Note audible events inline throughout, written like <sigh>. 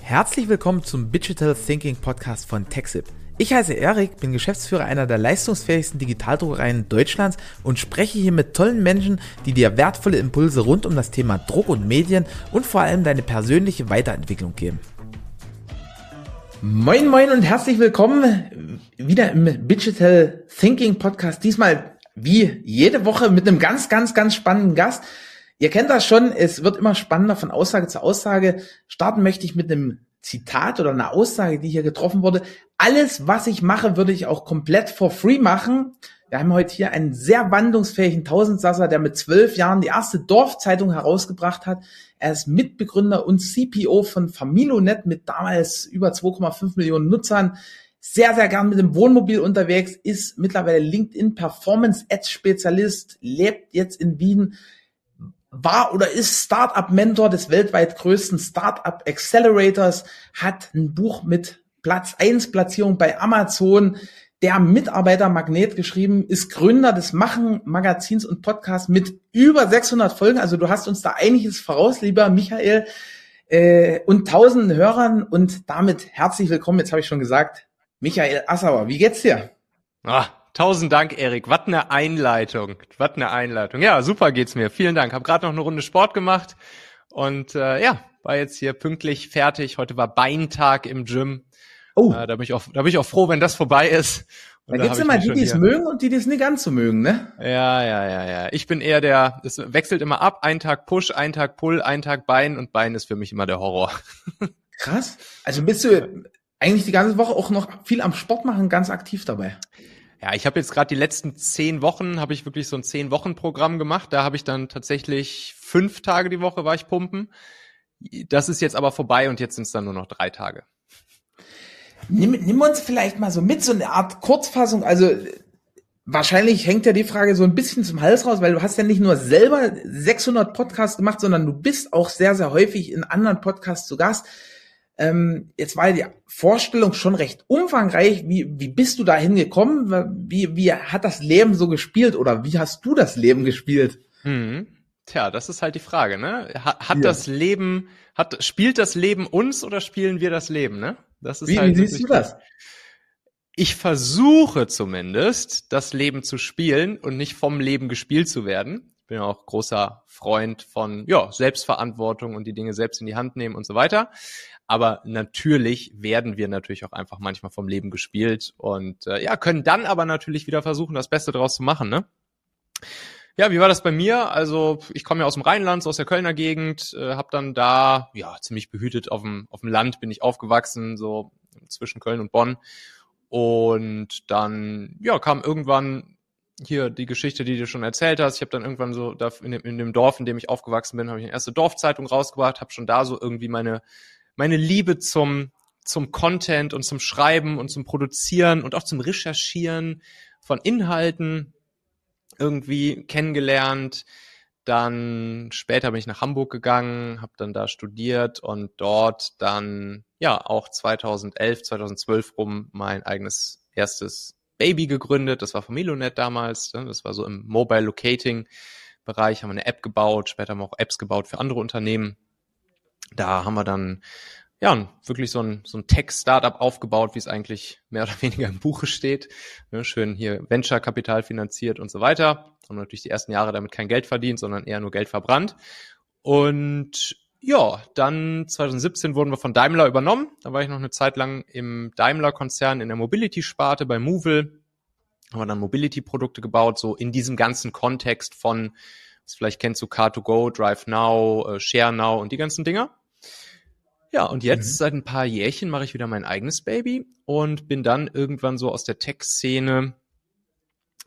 Herzlich willkommen zum Digital Thinking Podcast von TechSip. Ich heiße Erik, bin Geschäftsführer einer der leistungsfähigsten Digitaldruckereien Deutschlands und spreche hier mit tollen Menschen, die dir wertvolle Impulse rund um das Thema Druck und Medien und vor allem deine persönliche Weiterentwicklung geben. Moin, moin und herzlich willkommen wieder im Digital Thinking Podcast. Diesmal wie jede Woche mit einem ganz, ganz, ganz spannenden Gast. Ihr kennt das schon, es wird immer spannender von Aussage zu Aussage. Starten möchte ich mit einem Zitat oder einer Aussage, die hier getroffen wurde. Alles, was ich mache, würde ich auch komplett for free machen. Wir haben heute hier einen sehr wandlungsfähigen Tausendsasser, der mit zwölf Jahren die erste Dorfzeitung herausgebracht hat. Er ist Mitbegründer und CPO von Familonet mit damals über 2,5 Millionen Nutzern. Sehr, sehr gern mit dem Wohnmobil unterwegs, ist mittlerweile LinkedIn Performance Ads Spezialist, lebt jetzt in Wien, war oder ist Startup-Mentor des weltweit größten Startup Accelerators, hat ein Buch mit Platz 1 Platzierung bei Amazon, der Mitarbeitermagnet geschrieben, ist Gründer des Machen Magazins und Podcasts mit über 600 Folgen. Also du hast uns da einiges voraus, lieber Michael, äh, und tausenden Hörern und damit herzlich willkommen. Jetzt habe ich schon gesagt, Michael Assauer. Wie geht's dir? Ah, Tausend Dank, Erik. Was eine Einleitung. Was eine Einleitung. Ja, super geht's mir. Vielen Dank. Hab gerade noch eine Runde Sport gemacht und äh, ja, war jetzt hier pünktlich fertig. Heute war Beintag im Gym. Oh. Äh, da, bin ich auch, da bin ich auch froh, wenn das vorbei ist. Und da gibt's immer die, die es mögen und die, die es nicht ganz so mögen, ne? Ja, ja, ja, ja. Ich bin eher der, es wechselt immer ab. Ein Tag Push, ein Tag Pull, ein Tag Bein und Bein ist für mich immer der Horror. <laughs> Krass. Also bist du eigentlich die ganze Woche auch noch viel am Sport machen, ganz aktiv dabei? Ja, ich habe jetzt gerade die letzten zehn Wochen, habe ich wirklich so ein zehn Wochen Programm gemacht. Da habe ich dann tatsächlich fünf Tage die Woche war ich pumpen. Das ist jetzt aber vorbei und jetzt sind es dann nur noch drei Tage. Nimm, nimm uns vielleicht mal so mit, so eine Art Kurzfassung. Also wahrscheinlich hängt ja die Frage so ein bisschen zum Hals raus, weil du hast ja nicht nur selber 600 Podcasts gemacht, sondern du bist auch sehr, sehr häufig in anderen Podcasts zu Gast. Ähm, jetzt war die Vorstellung schon recht umfangreich. Wie, wie bist du da hingekommen? Wie, wie hat das Leben so gespielt oder wie hast du das Leben gespielt? Hm. Tja, das ist halt die Frage, ne? Hat, hat ja. das Leben, hat, spielt das Leben uns oder spielen wir das Leben, ne? Das ist wie, halt. Wie siehst du das? Ich versuche zumindest, das Leben zu spielen und nicht vom Leben gespielt zu werden. Bin ja auch großer Freund von, ja, Selbstverantwortung und die Dinge selbst in die Hand nehmen und so weiter. Aber natürlich werden wir natürlich auch einfach manchmal vom Leben gespielt und äh, ja, können dann aber natürlich wieder versuchen, das Beste draus zu machen, ne? Ja, wie war das bei mir? Also ich komme ja aus dem Rheinland, so aus der Kölner Gegend, äh, habe dann da ja ziemlich behütet auf dem auf dem Land bin ich aufgewachsen, so zwischen Köln und Bonn. Und dann ja kam irgendwann hier die Geschichte, die du schon erzählt hast. Ich habe dann irgendwann so da in dem, in dem Dorf, in dem ich aufgewachsen bin, habe ich eine erste Dorfzeitung rausgebracht, habe schon da so irgendwie meine meine Liebe zum, zum Content und zum Schreiben und zum Produzieren und auch zum Recherchieren von Inhalten irgendwie kennengelernt. Dann später bin ich nach Hamburg gegangen, habe dann da studiert und dort dann ja auch 2011, 2012 rum mein eigenes erstes Baby gegründet. Das war Familonet damals. Ne? Das war so im Mobile Locating Bereich, haben wir eine App gebaut. Später haben wir auch Apps gebaut für andere Unternehmen. Da haben wir dann ja, wirklich so ein, so ein Tech-Startup aufgebaut, wie es eigentlich mehr oder <laughs> weniger im Buche steht. Ne, schön hier Venture-Kapital finanziert und so weiter. Haben natürlich die ersten Jahre damit kein Geld verdient, sondern eher nur Geld verbrannt. Und ja, dann 2017 wurden wir von Daimler übernommen. Da war ich noch eine Zeit lang im Daimler-Konzern in der Mobility-Sparte bei Movil. Haben wir dann Mobility-Produkte gebaut, so in diesem ganzen Kontext von, was vielleicht kennst du Car2Go, Drive Now, äh, Share Now und die ganzen Dinger. Ja, und jetzt mhm. seit ein paar Jährchen mache ich wieder mein eigenes Baby und bin dann irgendwann so aus der Tech-Szene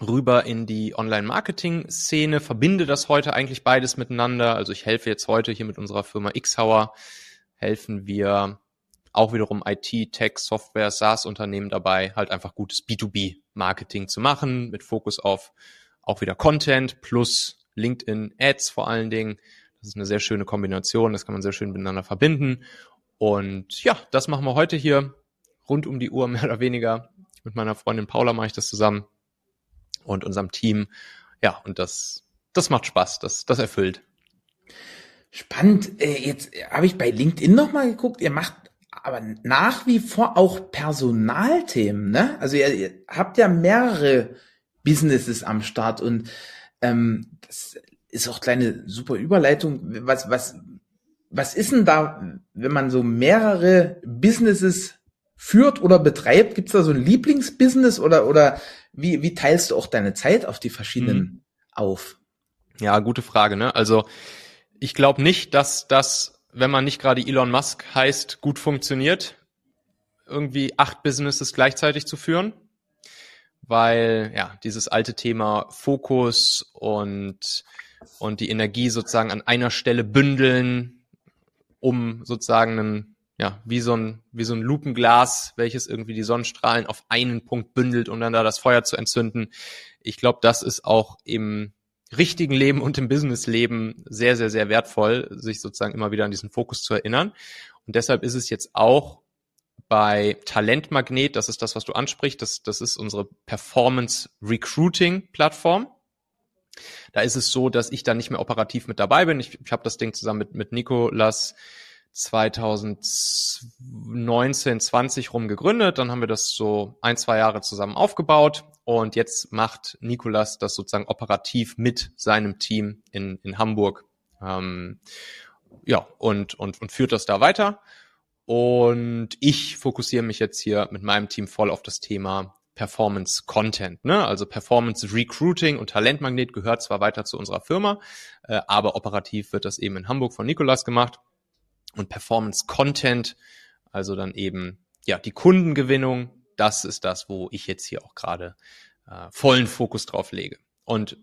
rüber in die Online-Marketing-Szene, verbinde das heute eigentlich beides miteinander. Also ich helfe jetzt heute hier mit unserer Firma Xhauer, helfen wir auch wiederum IT, Tech, Software, SaaS-Unternehmen dabei, halt einfach gutes B2B-Marketing zu machen, mit Fokus auf auch wieder Content plus LinkedIn Ads vor allen Dingen. Das ist eine sehr schöne Kombination, das kann man sehr schön miteinander verbinden. Und ja, das machen wir heute hier rund um die Uhr <laughs> mehr oder weniger. Mit meiner Freundin Paula mache ich das zusammen und unserem Team. Ja, und das, das macht Spaß, das, das erfüllt. Spannend. Äh, jetzt habe ich bei LinkedIn nochmal geguckt. Ihr macht aber nach wie vor auch Personalthemen, ne? Also ihr, ihr habt ja mehrere Businesses am Start und ähm, das ist auch kleine super Überleitung. Was, was, was ist denn da, wenn man so mehrere Businesses führt oder betreibt? Gibt's da so ein Lieblingsbusiness oder, oder wie, wie teilst du auch deine Zeit auf die verschiedenen mhm. auf? Ja, gute Frage, ne? Also ich glaube nicht, dass das, wenn man nicht gerade Elon Musk heißt, gut funktioniert, irgendwie acht Businesses gleichzeitig zu führen, weil ja dieses alte Thema Fokus und und die Energie sozusagen an einer Stelle bündeln, um sozusagen einen ja, wie so ein, wie so ein Lupenglas, welches irgendwie die Sonnenstrahlen auf einen Punkt bündelt, um dann da das Feuer zu entzünden. Ich glaube, das ist auch im richtigen Leben und im Businessleben sehr, sehr, sehr wertvoll, sich sozusagen immer wieder an diesen Fokus zu erinnern. Und deshalb ist es jetzt auch bei Talentmagnet, das ist das, was du ansprichst, das, das ist unsere Performance Recruiting Plattform. Da ist es so, dass ich da nicht mehr operativ mit dabei bin. Ich, ich habe das Ding zusammen mit, mit Nikolas 2019, 20 rum gegründet. Dann haben wir das so ein, zwei Jahre zusammen aufgebaut. Und jetzt macht Nikolas das sozusagen operativ mit seinem Team in, in Hamburg. Ähm, ja, und, und, und führt das da weiter. Und ich fokussiere mich jetzt hier mit meinem Team voll auf das Thema Performance Content. Ne? Also Performance Recruiting und Talentmagnet gehört zwar weiter zu unserer Firma, äh, aber operativ wird das eben in Hamburg von Nikolas gemacht und Performance Content, also dann eben ja die Kundengewinnung, das ist das, wo ich jetzt hier auch gerade äh, vollen Fokus drauf lege. Und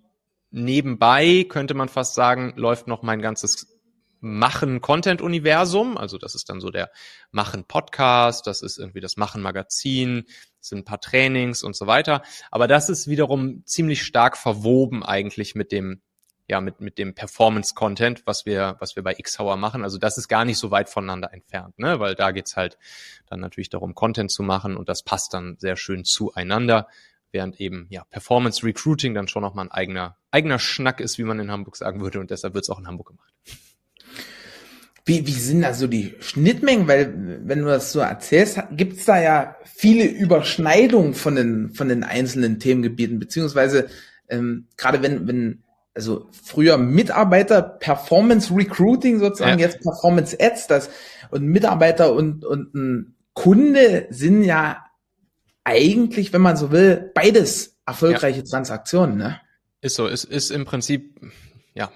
nebenbei könnte man fast sagen, läuft noch mein ganzes Machen Content Universum, also das ist dann so der Machen Podcast, das ist irgendwie das Machen Magazin, sind ein paar Trainings und so weiter, aber das ist wiederum ziemlich stark verwoben eigentlich mit dem ja, mit, mit dem Performance-Content, was wir, was wir bei Xhauer machen. Also das ist gar nicht so weit voneinander entfernt, ne? weil da geht's halt dann natürlich darum, Content zu machen und das passt dann sehr schön zueinander, während eben ja Performance Recruiting dann schon nochmal ein eigener, eigener Schnack ist, wie man in Hamburg sagen würde und deshalb wird's auch in Hamburg gemacht. Wie, wie sind da so die Schnittmengen? Weil, wenn du das so erzählst, gibt's da ja viele Überschneidungen von den, von den einzelnen Themengebieten, beziehungsweise ähm, gerade wenn, wenn also früher Mitarbeiter Performance Recruiting sozusagen, ja. jetzt Performance Ads, das und Mitarbeiter und und ein Kunde sind ja eigentlich, wenn man so will, beides erfolgreiche ja. Transaktionen, ne? Ist so, ist ist im Prinzip ja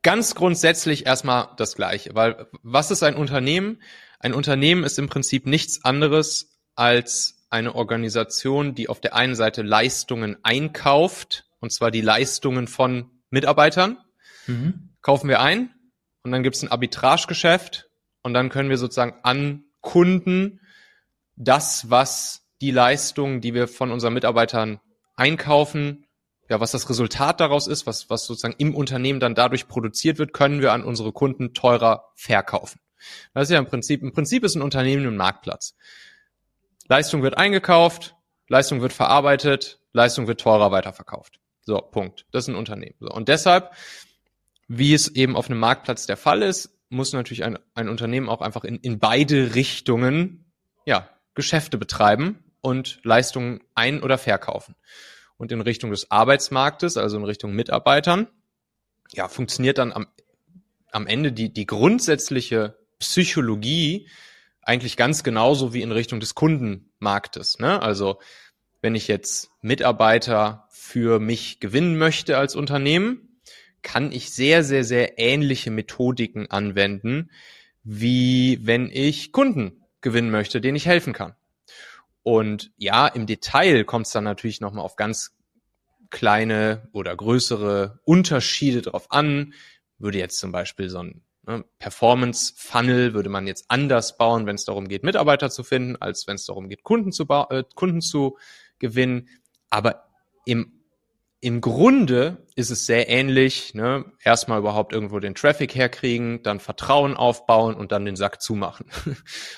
ganz grundsätzlich erstmal das gleiche, weil was ist ein Unternehmen? Ein Unternehmen ist im Prinzip nichts anderes als eine Organisation, die auf der einen Seite Leistungen einkauft und zwar die Leistungen von Mitarbeitern. Mhm. Kaufen wir ein und dann gibt es ein Arbitragegeschäft und dann können wir sozusagen an Kunden das, was die Leistungen, die wir von unseren Mitarbeitern einkaufen, ja, was das Resultat daraus ist, was, was sozusagen im Unternehmen dann dadurch produziert wird, können wir an unsere Kunden teurer verkaufen. Das ist ja im Prinzip, im Prinzip ist ein Unternehmen ein Marktplatz. Leistung wird eingekauft, Leistung wird verarbeitet, Leistung wird teurer weiterverkauft. So, Punkt. Das ist ein Unternehmen. So, und deshalb, wie es eben auf einem Marktplatz der Fall ist, muss natürlich ein, ein Unternehmen auch einfach in, in beide Richtungen ja, Geschäfte betreiben und Leistungen ein- oder verkaufen. Und in Richtung des Arbeitsmarktes, also in Richtung Mitarbeitern, ja, funktioniert dann am, am Ende die, die grundsätzliche Psychologie eigentlich ganz genauso wie in Richtung des Kundenmarktes. Ne? Also wenn ich jetzt Mitarbeiter für mich gewinnen möchte als Unternehmen, kann ich sehr, sehr, sehr ähnliche Methodiken anwenden, wie wenn ich Kunden gewinnen möchte, denen ich helfen kann. Und ja, im Detail kommt es dann natürlich nochmal auf ganz kleine oder größere Unterschiede drauf an. Würde jetzt zum Beispiel so ein ne, Performance-Funnel würde man jetzt anders bauen, wenn es darum geht, Mitarbeiter zu finden, als wenn es darum geht, Kunden zu, äh, Kunden zu gewinnen. Aber im, im Grunde ist es sehr ähnlich. Ne? Erstmal überhaupt irgendwo den Traffic herkriegen, dann Vertrauen aufbauen und dann den Sack zumachen. <laughs>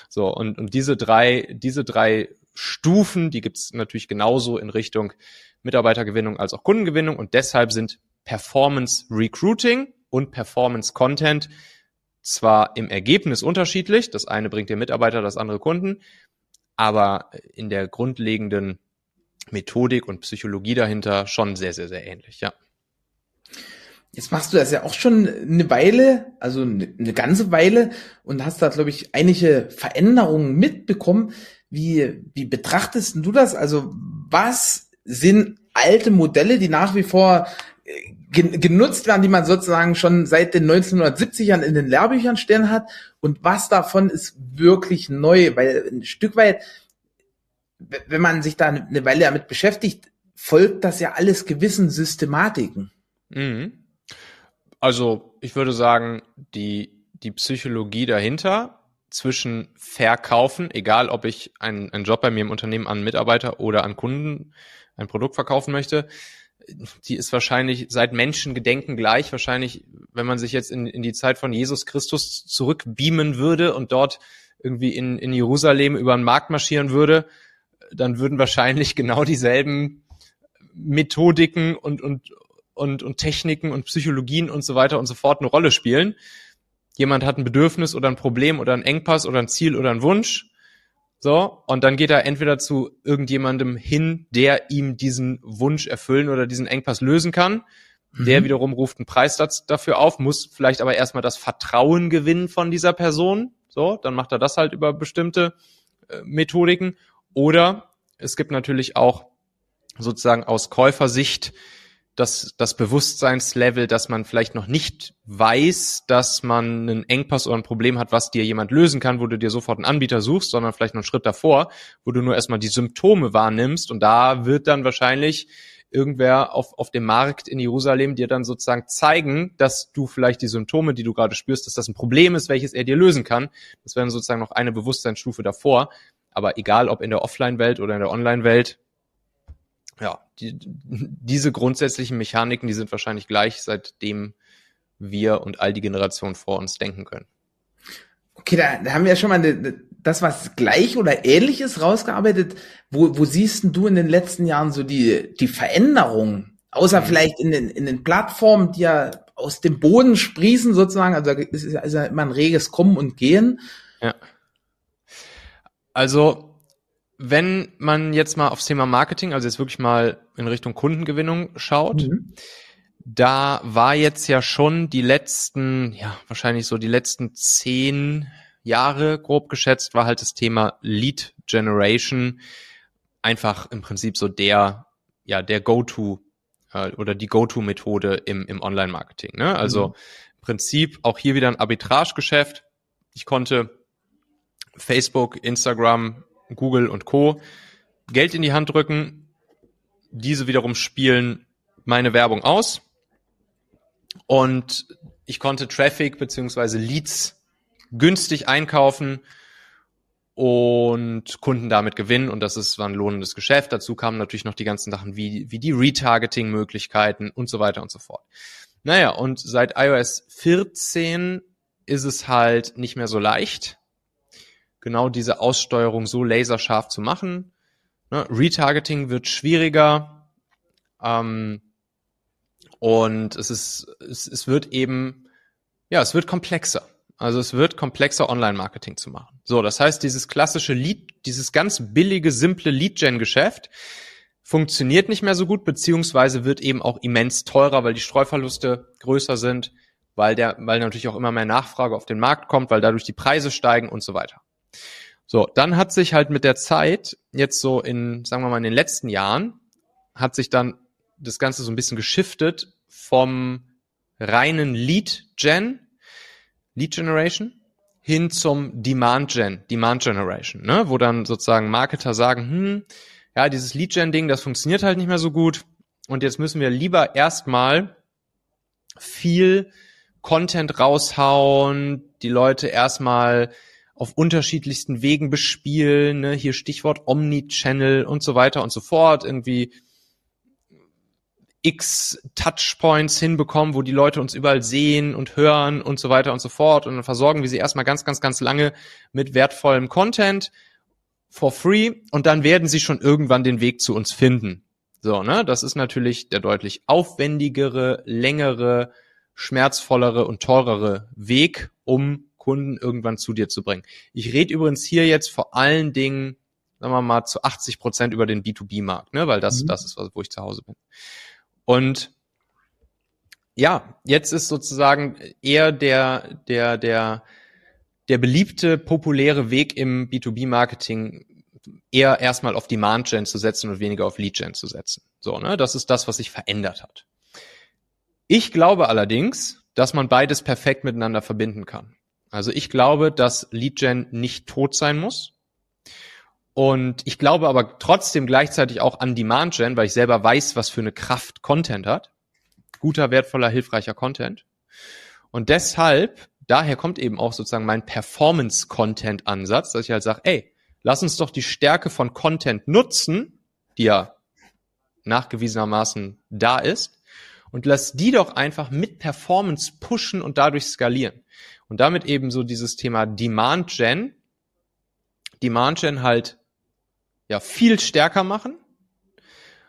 so, und, und diese drei, diese drei Stufen, die gibt's natürlich genauso in Richtung Mitarbeitergewinnung als auch Kundengewinnung und deshalb sind Performance Recruiting und Performance Content zwar im Ergebnis unterschiedlich, das eine bringt dir Mitarbeiter, das andere Kunden, aber in der grundlegenden Methodik und Psychologie dahinter schon sehr, sehr, sehr ähnlich, ja. Jetzt machst du das ja auch schon eine Weile, also eine ganze Weile und hast da, glaube ich, einige Veränderungen mitbekommen. Wie, wie betrachtest du das? Also was sind alte Modelle, die nach wie vor äh, genutzt werden, die man sozusagen schon seit den 1970ern in den Lehrbüchern stehen hat und was davon ist wirklich neu, weil ein Stück weit, wenn man sich da eine Weile damit beschäftigt, folgt das ja alles gewissen Systematiken. Mhm. Also ich würde sagen, die, die Psychologie dahinter zwischen Verkaufen, egal ob ich einen, einen Job bei mir im Unternehmen an Mitarbeiter oder an Kunden ein Produkt verkaufen möchte, die ist wahrscheinlich seit Menschengedenken gleich. Wahrscheinlich, wenn man sich jetzt in, in die Zeit von Jesus Christus zurückbeamen würde und dort irgendwie in, in Jerusalem über den Markt marschieren würde, dann würden wahrscheinlich <laughs> genau dieselben Methodiken und, und, und, und Techniken und Psychologien und so weiter und so fort eine Rolle spielen. Jemand hat ein Bedürfnis oder ein Problem oder ein Engpass oder ein Ziel oder ein Wunsch so, und dann geht er entweder zu irgendjemandem hin, der ihm diesen Wunsch erfüllen oder diesen Engpass lösen kann. Mhm. Der wiederum ruft einen Preis dafür auf, muss vielleicht aber erstmal das Vertrauen gewinnen von dieser Person. So, dann macht er das halt über bestimmte äh, Methodiken. Oder es gibt natürlich auch sozusagen aus Käufersicht das, das Bewusstseinslevel, dass man vielleicht noch nicht weiß, dass man einen Engpass oder ein Problem hat, was dir jemand lösen kann, wo du dir sofort einen Anbieter suchst, sondern vielleicht noch einen Schritt davor, wo du nur erstmal die Symptome wahrnimmst und da wird dann wahrscheinlich irgendwer auf, auf dem Markt in Jerusalem dir dann sozusagen zeigen, dass du vielleicht die Symptome, die du gerade spürst, dass das ein Problem ist, welches er dir lösen kann. Das wäre sozusagen noch eine Bewusstseinsstufe davor. Aber egal, ob in der Offline-Welt oder in der Online-Welt, ja, die, diese grundsätzlichen Mechaniken, die sind wahrscheinlich gleich, seitdem wir und all die Generationen vor uns denken können. Okay, da, da haben wir ja schon mal eine, das, was gleich oder ähnliches rausgearbeitet. Wo, wo siehst du in den letzten Jahren so die, die Veränderung? Außer mhm. vielleicht in den, in den Plattformen, die ja aus dem Boden sprießen sozusagen. Also es ist ja immer ein reges Kommen und Gehen. Ja. Also wenn man jetzt mal aufs Thema Marketing, also jetzt wirklich mal in Richtung Kundengewinnung schaut, mhm. da war jetzt ja schon die letzten, ja, wahrscheinlich so die letzten zehn Jahre grob geschätzt, war halt das Thema Lead Generation einfach im Prinzip so der, ja, der Go-To äh, oder die Go-To-Methode im, im Online-Marketing. Ne? Also mhm. im Prinzip auch hier wieder ein Arbitragegeschäft. Ich konnte Facebook, Instagram, Google und Co. Geld in die Hand drücken. Diese wiederum spielen meine Werbung aus. Und ich konnte Traffic beziehungsweise Leads günstig einkaufen und Kunden damit gewinnen und das ist, war ein lohnendes Geschäft. Dazu kamen natürlich noch die ganzen Sachen wie, wie die Retargeting-Möglichkeiten und so weiter und so fort. Naja, und seit iOS 14 ist es halt nicht mehr so leicht, genau diese Aussteuerung so laserscharf zu machen. Ne? Retargeting wird schwieriger ähm, und es ist, es, es wird eben, ja, es wird komplexer. Also es wird komplexer, Online-Marketing zu machen. So, das heißt, dieses klassische Lead, dieses ganz billige, simple Lead-Gen-Geschäft funktioniert nicht mehr so gut, beziehungsweise wird eben auch immens teurer, weil die Streuverluste größer sind, weil der, weil natürlich auch immer mehr Nachfrage auf den Markt kommt, weil dadurch die Preise steigen und so weiter. So, dann hat sich halt mit der Zeit, jetzt so in, sagen wir mal, in den letzten Jahren, hat sich dann das Ganze so ein bisschen geschiftet vom reinen Lead-Gen, Lead Generation, hin zum Demand-Gen, Demand Generation, ne? wo dann sozusagen Marketer sagen, hm, ja, dieses Lead-Gen-Ding, das funktioniert halt nicht mehr so gut und jetzt müssen wir lieber erstmal viel Content raushauen, die Leute erstmal auf unterschiedlichsten Wegen bespielen, ne? hier Stichwort Omnichannel und so weiter und so fort, irgendwie x Touchpoints hinbekommen, wo die Leute uns überall sehen und hören und so weiter und so fort und dann versorgen wir sie erstmal ganz, ganz, ganz lange mit wertvollem Content for free und dann werden sie schon irgendwann den Weg zu uns finden. So, ne, das ist natürlich der deutlich aufwendigere, längere schmerzvollere und teurere Weg, um Kunden irgendwann zu dir zu bringen. Ich rede übrigens hier jetzt vor allen Dingen, sagen wir mal, zu 80 Prozent über den B2B-Markt, ne? weil das, mhm. das ist, wo ich zu Hause bin. Und ja, jetzt ist sozusagen eher der, der, der, der beliebte, populäre Weg im B2B-Marketing eher erstmal auf Demand Gen zu setzen und weniger auf Lead Gen zu setzen. So, ne? Das ist das, was sich verändert hat. Ich glaube allerdings, dass man beides perfekt miteinander verbinden kann. Also ich glaube, dass Lead Gen nicht tot sein muss. Und ich glaube aber trotzdem gleichzeitig auch an Demand Gen, weil ich selber weiß, was für eine Kraft Content hat. Guter, wertvoller, hilfreicher Content. Und deshalb, daher kommt eben auch sozusagen mein Performance-Content-Ansatz, dass ich halt sage, ey, lass uns doch die Stärke von Content nutzen, die ja nachgewiesenermaßen da ist, und lass die doch einfach mit Performance pushen und dadurch skalieren. Und damit eben so dieses Thema Demand Gen, Demand Gen halt ja viel stärker machen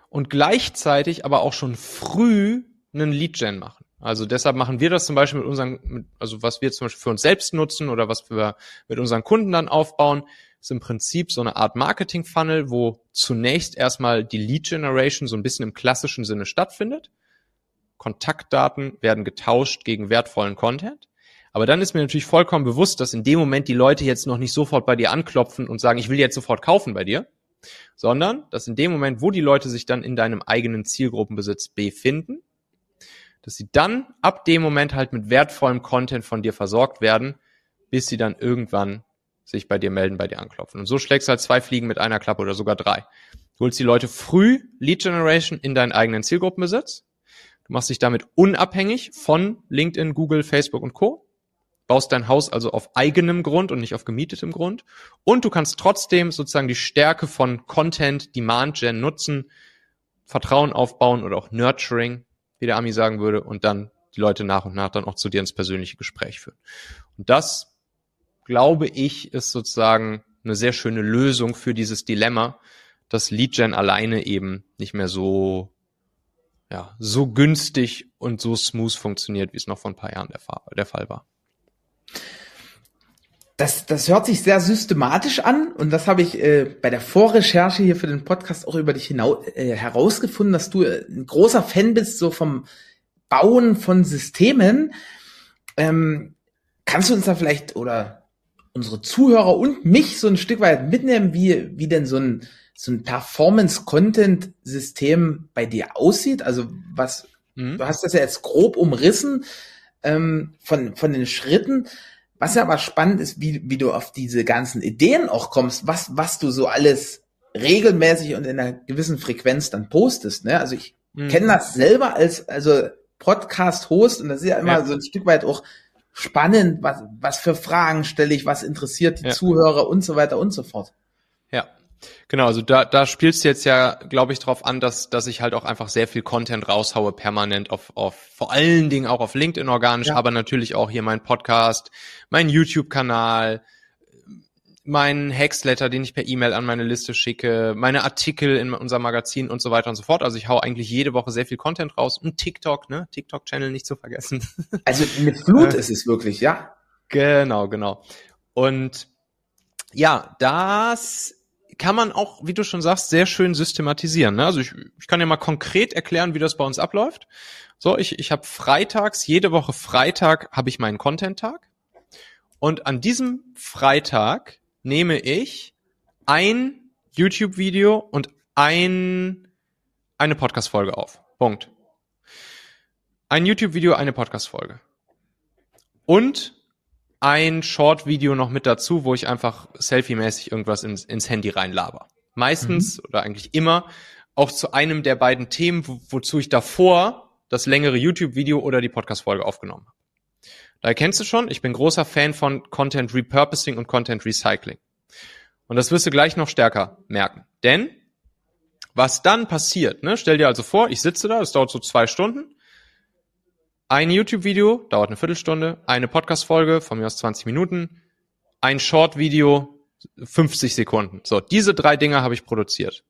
und gleichzeitig aber auch schon früh einen Lead Gen machen. Also deshalb machen wir das zum Beispiel mit unseren, also was wir zum Beispiel für uns selbst nutzen oder was wir mit unseren Kunden dann aufbauen, ist im Prinzip so eine Art Marketing-Funnel, wo zunächst erstmal die Lead Generation so ein bisschen im klassischen Sinne stattfindet. Kontaktdaten werden getauscht gegen wertvollen Content. Aber dann ist mir natürlich vollkommen bewusst, dass in dem Moment die Leute jetzt noch nicht sofort bei dir anklopfen und sagen, ich will jetzt sofort kaufen bei dir, sondern dass in dem Moment, wo die Leute sich dann in deinem eigenen Zielgruppenbesitz befinden, dass sie dann ab dem Moment halt mit wertvollem Content von dir versorgt werden, bis sie dann irgendwann sich bei dir melden, bei dir anklopfen. Und so schlägst du halt zwei Fliegen mit einer Klappe oder sogar drei. Du holst die Leute früh Lead Generation in deinen eigenen Zielgruppenbesitz. Du machst dich damit unabhängig von LinkedIn, Google, Facebook und Co. Baust dein Haus also auf eigenem Grund und nicht auf gemietetem Grund. Und du kannst trotzdem sozusagen die Stärke von Content, Demand Gen nutzen, Vertrauen aufbauen oder auch Nurturing, wie der Ami sagen würde, und dann die Leute nach und nach dann auch zu dir ins persönliche Gespräch führen. Und das glaube ich, ist sozusagen eine sehr schöne Lösung für dieses Dilemma, dass Lead-Gen alleine eben nicht mehr so, ja, so günstig und so smooth funktioniert, wie es noch vor ein paar Jahren der Fall war. Das, das hört sich sehr systematisch an und das habe ich äh, bei der Vorrecherche hier für den Podcast auch über dich hinaus, äh, herausgefunden, dass du äh, ein großer Fan bist so vom Bauen von Systemen. Ähm, kannst du uns da vielleicht oder unsere Zuhörer und mich so ein Stück weit mitnehmen, wie, wie denn so ein, so ein Performance-Content-System bei dir aussieht? Also was, mhm. du hast das ja jetzt grob umrissen ähm, von, von den Schritten. Was ja aber spannend ist, wie, wie du auf diese ganzen Ideen auch kommst, was, was du so alles regelmäßig und in einer gewissen Frequenz dann postest. Ne? Also ich mhm. kenne das selber als also Podcast-Host und das ist ja immer ja. so ein Stück weit auch spannend, was, was für Fragen stelle ich, was interessiert die ja. Zuhörer und so weiter und so fort. Genau, also da, da spielst du jetzt ja, glaube ich, drauf an, dass, dass ich halt auch einfach sehr viel Content raushaue, permanent auf, auf vor allen Dingen auch auf LinkedIn organisch, ja. aber natürlich auch hier mein Podcast, mein YouTube-Kanal, meinen Hacksletter, den ich per E-Mail an meine Liste schicke, meine Artikel in unser Magazin und so weiter und so fort. Also ich hau eigentlich jede Woche sehr viel Content raus und TikTok, ne? TikTok-Channel nicht zu vergessen. <laughs> Also eine Flut ist es wirklich, ja? Genau, genau. Und ja, das kann man auch, wie du schon sagst, sehr schön systematisieren. Ne? Also ich, ich kann ja mal konkret erklären, wie das bei uns abläuft. So, ich, ich habe freitags, jede Woche Freitag habe ich meinen Content-Tag. Und an diesem Freitag nehme ich ein YouTube-Video und ein, eine Podcast-Folge auf. Punkt. Ein YouTube-Video, eine Podcast-Folge. Und ein Short-Video noch mit dazu, wo ich einfach selfie-mäßig irgendwas ins, ins Handy reinlaber. Meistens mhm. oder eigentlich immer auch zu einem der beiden Themen, wo, wozu ich davor das längere YouTube-Video oder die Podcast-Folge aufgenommen habe. Da erkennst du schon, ich bin großer Fan von Content Repurposing und Content Recycling. Und das wirst du gleich noch stärker merken. Denn was dann passiert, ne, stell dir also vor, ich sitze da, es dauert so zwei Stunden. Ein YouTube-Video dauert eine Viertelstunde, eine Podcast-Folge von mir aus 20 Minuten, ein Short-Video 50 Sekunden. So, diese drei Dinge habe ich produziert.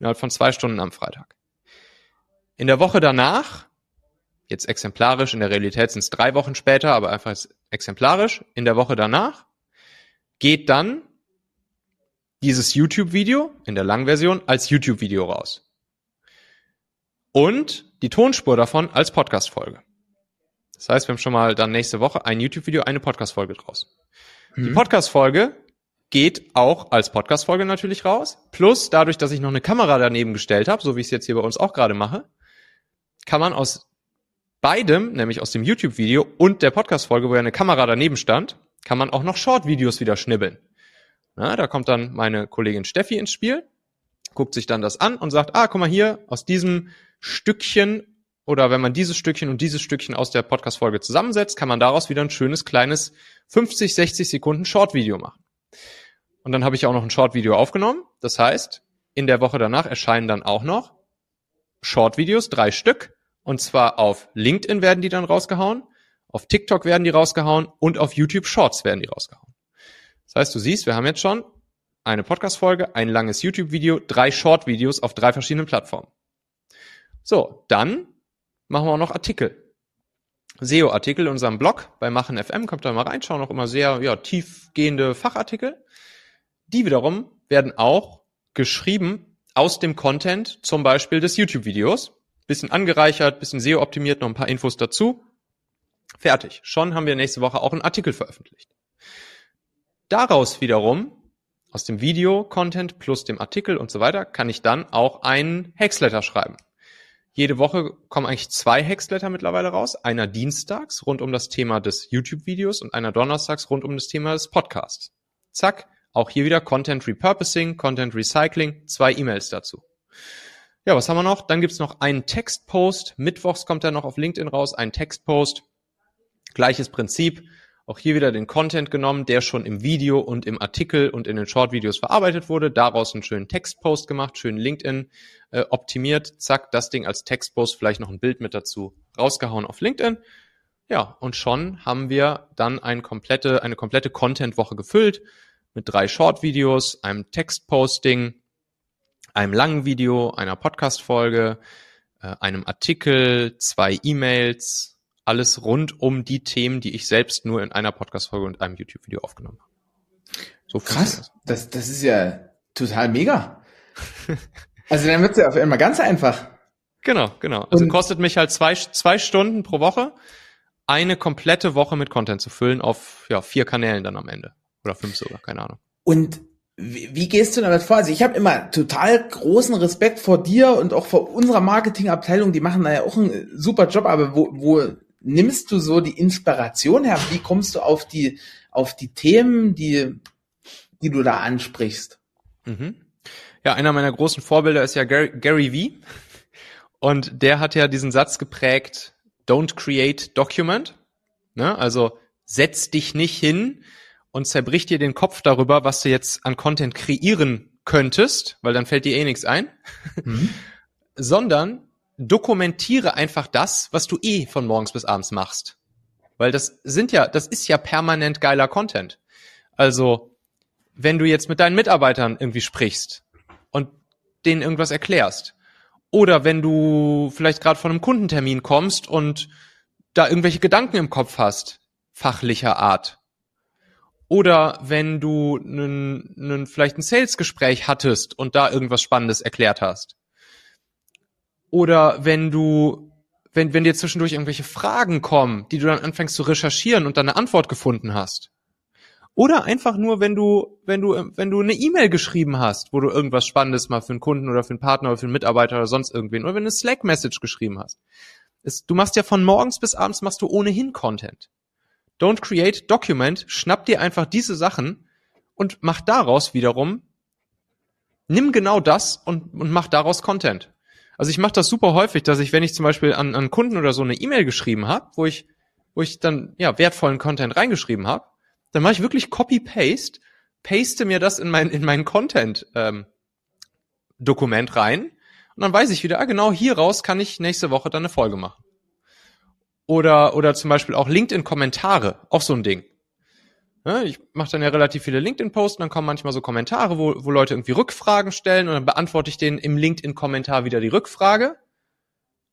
Innerhalb von zwei Stunden am Freitag. In der Woche danach jetzt exemplarisch, in der Realität sind es drei Wochen später, aber einfach exemplarisch, in der Woche danach, geht dann dieses YouTube-Video in der Langversion als YouTube-Video raus. Und die Tonspur davon als Podcast-Folge. Das heißt, wir haben schon mal dann nächste Woche ein YouTube-Video, eine Podcast-Folge draus. Mhm. Die Podcast-Folge geht auch als Podcast-Folge natürlich raus. Plus dadurch, dass ich noch eine Kamera daneben gestellt habe, so wie ich es jetzt hier bei uns auch gerade mache, kann man aus beidem, nämlich aus dem YouTube-Video und der Podcast-Folge, wo ja eine Kamera daneben stand, kann man auch noch Short-Videos wieder schnibbeln. Na, da kommt dann meine Kollegin Steffi ins Spiel, guckt sich dann das an und sagt, ah, guck mal hier, aus diesem Stückchen oder wenn man dieses Stückchen und dieses Stückchen aus der Podcast-Folge zusammensetzt, kann man daraus wieder ein schönes kleines 50, 60 Sekunden Short-Video machen. Und dann habe ich auch noch ein Short-Video aufgenommen. Das heißt, in der Woche danach erscheinen dann auch noch Short-Videos, drei Stück. Und zwar auf LinkedIn werden die dann rausgehauen, auf TikTok werden die rausgehauen und auf YouTube Shorts werden die rausgehauen. Das heißt, du siehst, wir haben jetzt schon eine Podcast-Folge, ein langes YouTube-Video, drei Short-Videos auf drei verschiedenen Plattformen. So, dann machen wir auch noch Artikel. SEO-Artikel in unserem Blog bei Machen FM, kommt da mal reinschauen, auch immer sehr ja, tiefgehende Fachartikel. Die wiederum werden auch geschrieben aus dem Content, zum Beispiel des YouTube-Videos. Bisschen angereichert, bisschen SEO-optimiert, noch ein paar Infos dazu. Fertig. Schon haben wir nächste Woche auch einen Artikel veröffentlicht. Daraus wiederum, aus dem Video-Content plus dem Artikel und so weiter, kann ich dann auch einen Hexletter schreiben. Jede Woche kommen eigentlich zwei Hexletter mittlerweile raus. Einer dienstags rund um das Thema des YouTube-Videos und einer donnerstags rund um das Thema des Podcasts. Zack, auch hier wieder Content Repurposing, Content Recycling, zwei E-Mails dazu. Ja, was haben wir noch? Dann gibt's noch einen Textpost. Mittwochs kommt er noch auf LinkedIn raus, ein Textpost. Gleiches Prinzip. Auch hier wieder den Content genommen, der schon im Video und im Artikel und in den Short-Videos verarbeitet wurde. Daraus einen schönen Textpost gemacht, schön LinkedIn äh, optimiert. Zack, das Ding als Textpost, vielleicht noch ein Bild mit dazu rausgehauen auf LinkedIn. Ja, und schon haben wir dann eine komplette, eine komplette Content-Woche gefüllt mit drei Short-Videos, einem Textposting, einem langen Video, einer Podcast-Folge, äh, einem Artikel, zwei E-Mails, alles rund um die Themen, die ich selbst nur in einer Podcast-Folge und einem YouTube-Video aufgenommen habe. So Krass, das, das ist ja total mega. <laughs> also dann wird's ja auf einmal ganz einfach. Genau, genau. Also und kostet mich halt zwei, zwei Stunden pro Woche, eine komplette Woche mit Content zu füllen auf ja, vier Kanälen dann am Ende. Oder fünf sogar, keine Ahnung. Und wie, wie gehst du damit vor? Also ich habe immer total großen Respekt vor dir und auch vor unserer Marketingabteilung. Die machen da ja auch einen super Job, aber wo, wo nimmst du so die Inspiration her? Wie kommst du auf die, auf die Themen, die, die du da ansprichst? Mhm. Ja, einer meiner großen Vorbilder ist ja Gary, Gary V. Und der hat ja diesen Satz geprägt, don't create document. Ne? Also setz dich nicht hin und zerbrich dir den Kopf darüber, was du jetzt an Content kreieren könntest, weil dann fällt dir eh nichts ein, mhm. <laughs> sondern dokumentiere einfach das, was du eh von morgens bis abends machst. Weil das sind ja, das ist ja permanent geiler Content. Also, wenn du jetzt mit deinen Mitarbeitern irgendwie sprichst und denen irgendwas erklärst, oder wenn du vielleicht gerade von einem Kundentermin kommst und da irgendwelche Gedanken im Kopf hast, fachlicher Art, oder wenn du nen, nen, vielleicht ein Sales-Gespräch hattest und da irgendwas Spannendes erklärt hast. Oder wenn du, wenn, wenn dir zwischendurch irgendwelche Fragen kommen, die du dann anfängst zu recherchieren und dann eine Antwort gefunden hast. Oder einfach nur, wenn du, wenn du, wenn du eine E-Mail geschrieben hast, wo du irgendwas Spannendes mal für einen Kunden oder für einen Partner oder für einen Mitarbeiter oder sonst irgendwen, oder wenn du eine Slack-Message geschrieben hast. Es, du machst ja von morgens bis abends machst du ohnehin Content. Don't create, document, schnapp dir einfach diese Sachen und mach daraus wiederum, nimm genau das und, und mach daraus Content. Also ich mache das super häufig, dass ich, wenn ich zum Beispiel an, an Kunden oder so eine E-Mail geschrieben habe, wo ich, wo ich dann ja wertvollen Content reingeschrieben habe, dann mache ich wirklich Copy-Paste, paste mir das in mein, in mein Content-Dokument ähm, rein und dann weiß ich wieder, ah, genau hier raus kann ich nächste Woche dann eine Folge machen. Oder, oder zum Beispiel auch LinkedIn-Kommentare, auch so ein Ding. Ja, ich mache dann ja relativ viele LinkedIn-Posts, dann kommen manchmal so Kommentare, wo, wo Leute irgendwie Rückfragen stellen und dann beantworte ich denen im LinkedIn-Kommentar wieder die Rückfrage.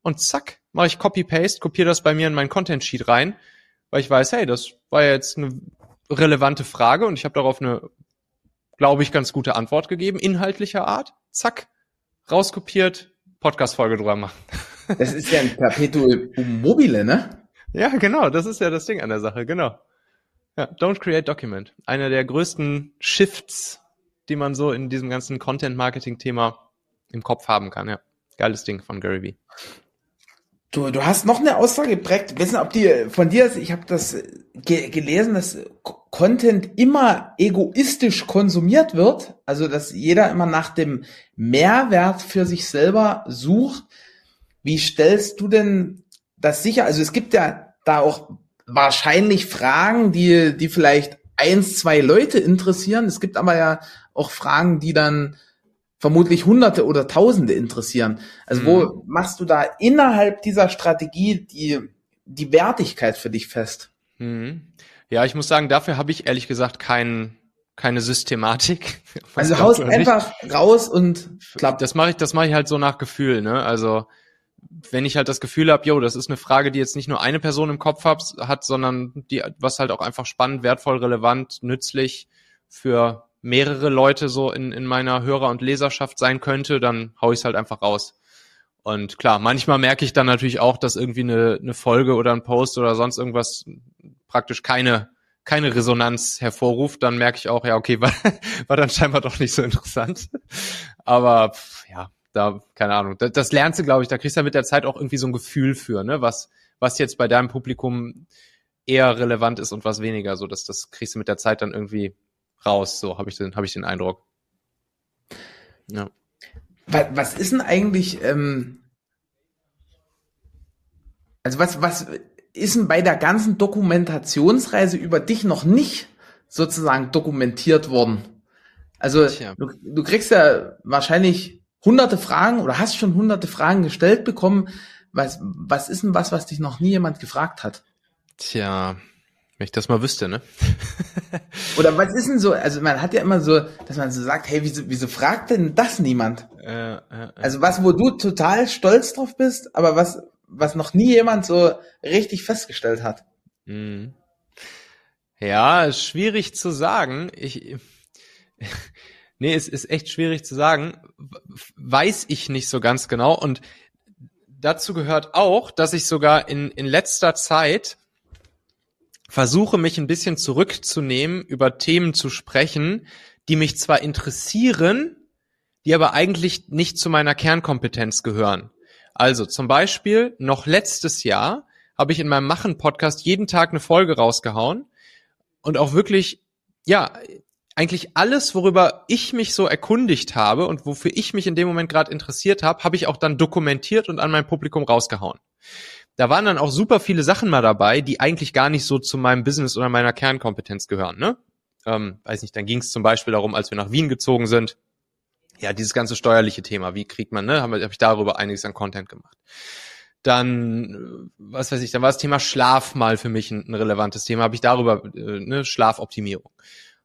Und zack, mache ich Copy-Paste, kopiere das bei mir in mein Content-Sheet rein, weil ich weiß, hey, das war jetzt eine relevante Frage und ich habe darauf eine, glaube ich, ganz gute Antwort gegeben, inhaltlicher Art. Zack, rauskopiert, Podcast-Folge drüber machen. Das ist ja ein Perpetuum mobile, ne? Ja, genau, das ist ja das Ding an der Sache, genau. Ja, don't create document. Einer der größten Shifts, die man so in diesem ganzen Content-Marketing-Thema im Kopf haben kann, ja. Geiles Ding von Gary Vee. Du, du hast noch eine Aussage geprägt, wissen, ob die von dir ist. Ich habe das ge gelesen, dass Content immer egoistisch konsumiert wird, also dass jeder immer nach dem Mehrwert für sich selber sucht. Wie stellst du denn das sicher? Also es gibt ja da auch wahrscheinlich Fragen, die die vielleicht eins, zwei Leute interessieren. Es gibt aber ja auch Fragen, die dann vermutlich Hunderte oder Tausende interessieren. Also mhm. wo machst du da innerhalb dieser Strategie die, die Wertigkeit für dich fest? Mhm. Ja, ich muss sagen, dafür habe ich ehrlich gesagt kein, keine Systematik. <laughs> Also haust einfach raus und klappt. Das mache ich, das mache ich halt so nach Gefühl, ne? Also wenn ich halt das Gefühl habe, yo, das ist eine Frage, die jetzt nicht nur eine Person im Kopf hat, hat, sondern die, was halt auch einfach spannend, wertvoll, relevant, nützlich für mehrere Leute so in, in meiner Hörer- und Leserschaft sein könnte, dann hau ich es halt einfach raus. Und klar, manchmal merke ich dann natürlich auch, dass irgendwie eine, eine Folge oder ein Post oder sonst irgendwas praktisch keine, keine Resonanz hervorruft. Dann merke ich auch, ja, okay, <laughs> war, war dann scheinbar doch nicht so interessant. Aber ja, da, keine Ahnung. Das, das lernst du, glaube ich, da kriegst du ja mit der Zeit auch irgendwie so ein Gefühl für, ne, was, was jetzt bei deinem Publikum eher relevant ist und was weniger. So, dass das kriegst du mit der Zeit dann irgendwie raus. So habe ich den, habe ich den Eindruck. Ja. Was ist denn eigentlich, ähm, also was, was ist denn bei der ganzen Dokumentationsreise über dich noch nicht sozusagen dokumentiert worden? Also du, du kriegst ja wahrscheinlich hunderte Fragen oder hast schon hunderte Fragen gestellt bekommen. Was, was ist denn was, was dich noch nie jemand gefragt hat? Tja, wenn ich das mal wüsste, ne? <laughs> Oder was ist denn so, also man hat ja immer so, dass man so sagt, hey, wieso, wieso fragt denn das niemand? Äh, äh, äh. Also was, wo du total stolz drauf bist, aber was, was noch nie jemand so richtig festgestellt hat. Mhm. Ja, schwierig zu sagen. Ich, nee, es ist echt schwierig zu sagen. Weiß ich nicht so ganz genau. Und dazu gehört auch, dass ich sogar in, in letzter Zeit versuche mich ein bisschen zurückzunehmen, über Themen zu sprechen, die mich zwar interessieren, die aber eigentlich nicht zu meiner Kernkompetenz gehören. Also zum Beispiel noch letztes Jahr habe ich in meinem Machen-Podcast jeden Tag eine Folge rausgehauen und auch wirklich, ja, eigentlich alles, worüber ich mich so erkundigt habe und wofür ich mich in dem Moment gerade interessiert habe, habe ich auch dann dokumentiert und an mein Publikum rausgehauen da waren dann auch super viele Sachen mal dabei, die eigentlich gar nicht so zu meinem Business oder meiner Kernkompetenz gehören, ne? Ähm, weiß nicht, dann ging es zum Beispiel darum, als wir nach Wien gezogen sind, ja, dieses ganze steuerliche Thema, wie kriegt man, ne, habe hab ich darüber einiges an Content gemacht. Dann, was weiß ich, dann war das Thema Schlaf mal für mich ein, ein relevantes Thema, habe ich darüber, äh, ne, Schlafoptimierung.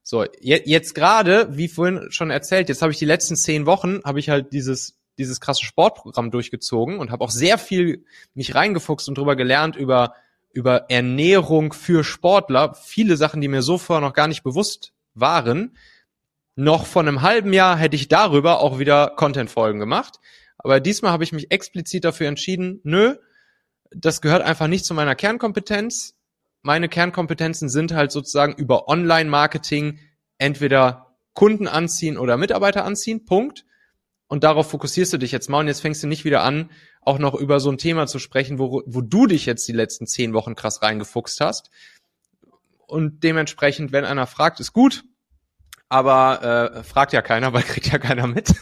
So, je, jetzt gerade, wie vorhin schon erzählt, jetzt habe ich die letzten zehn Wochen, habe ich halt dieses dieses krasse Sportprogramm durchgezogen und habe auch sehr viel mich reingefuchst und drüber gelernt über über Ernährung für Sportler, viele Sachen, die mir so vorher noch gar nicht bewusst waren. Noch vor einem halben Jahr hätte ich darüber auch wieder Content-Folgen gemacht. Aber diesmal habe ich mich explizit dafür entschieden, nö, das gehört einfach nicht zu meiner Kernkompetenz. Meine Kernkompetenzen sind halt sozusagen über Online-Marketing entweder Kunden anziehen oder Mitarbeiter anziehen, Punkt und darauf fokussierst du dich jetzt mal und jetzt fängst du nicht wieder an, auch noch über so ein Thema zu sprechen, wo, wo du dich jetzt die letzten zehn Wochen krass reingefuchst hast. Und dementsprechend, wenn einer fragt, ist gut, aber äh, fragt ja keiner, weil kriegt ja keiner mit.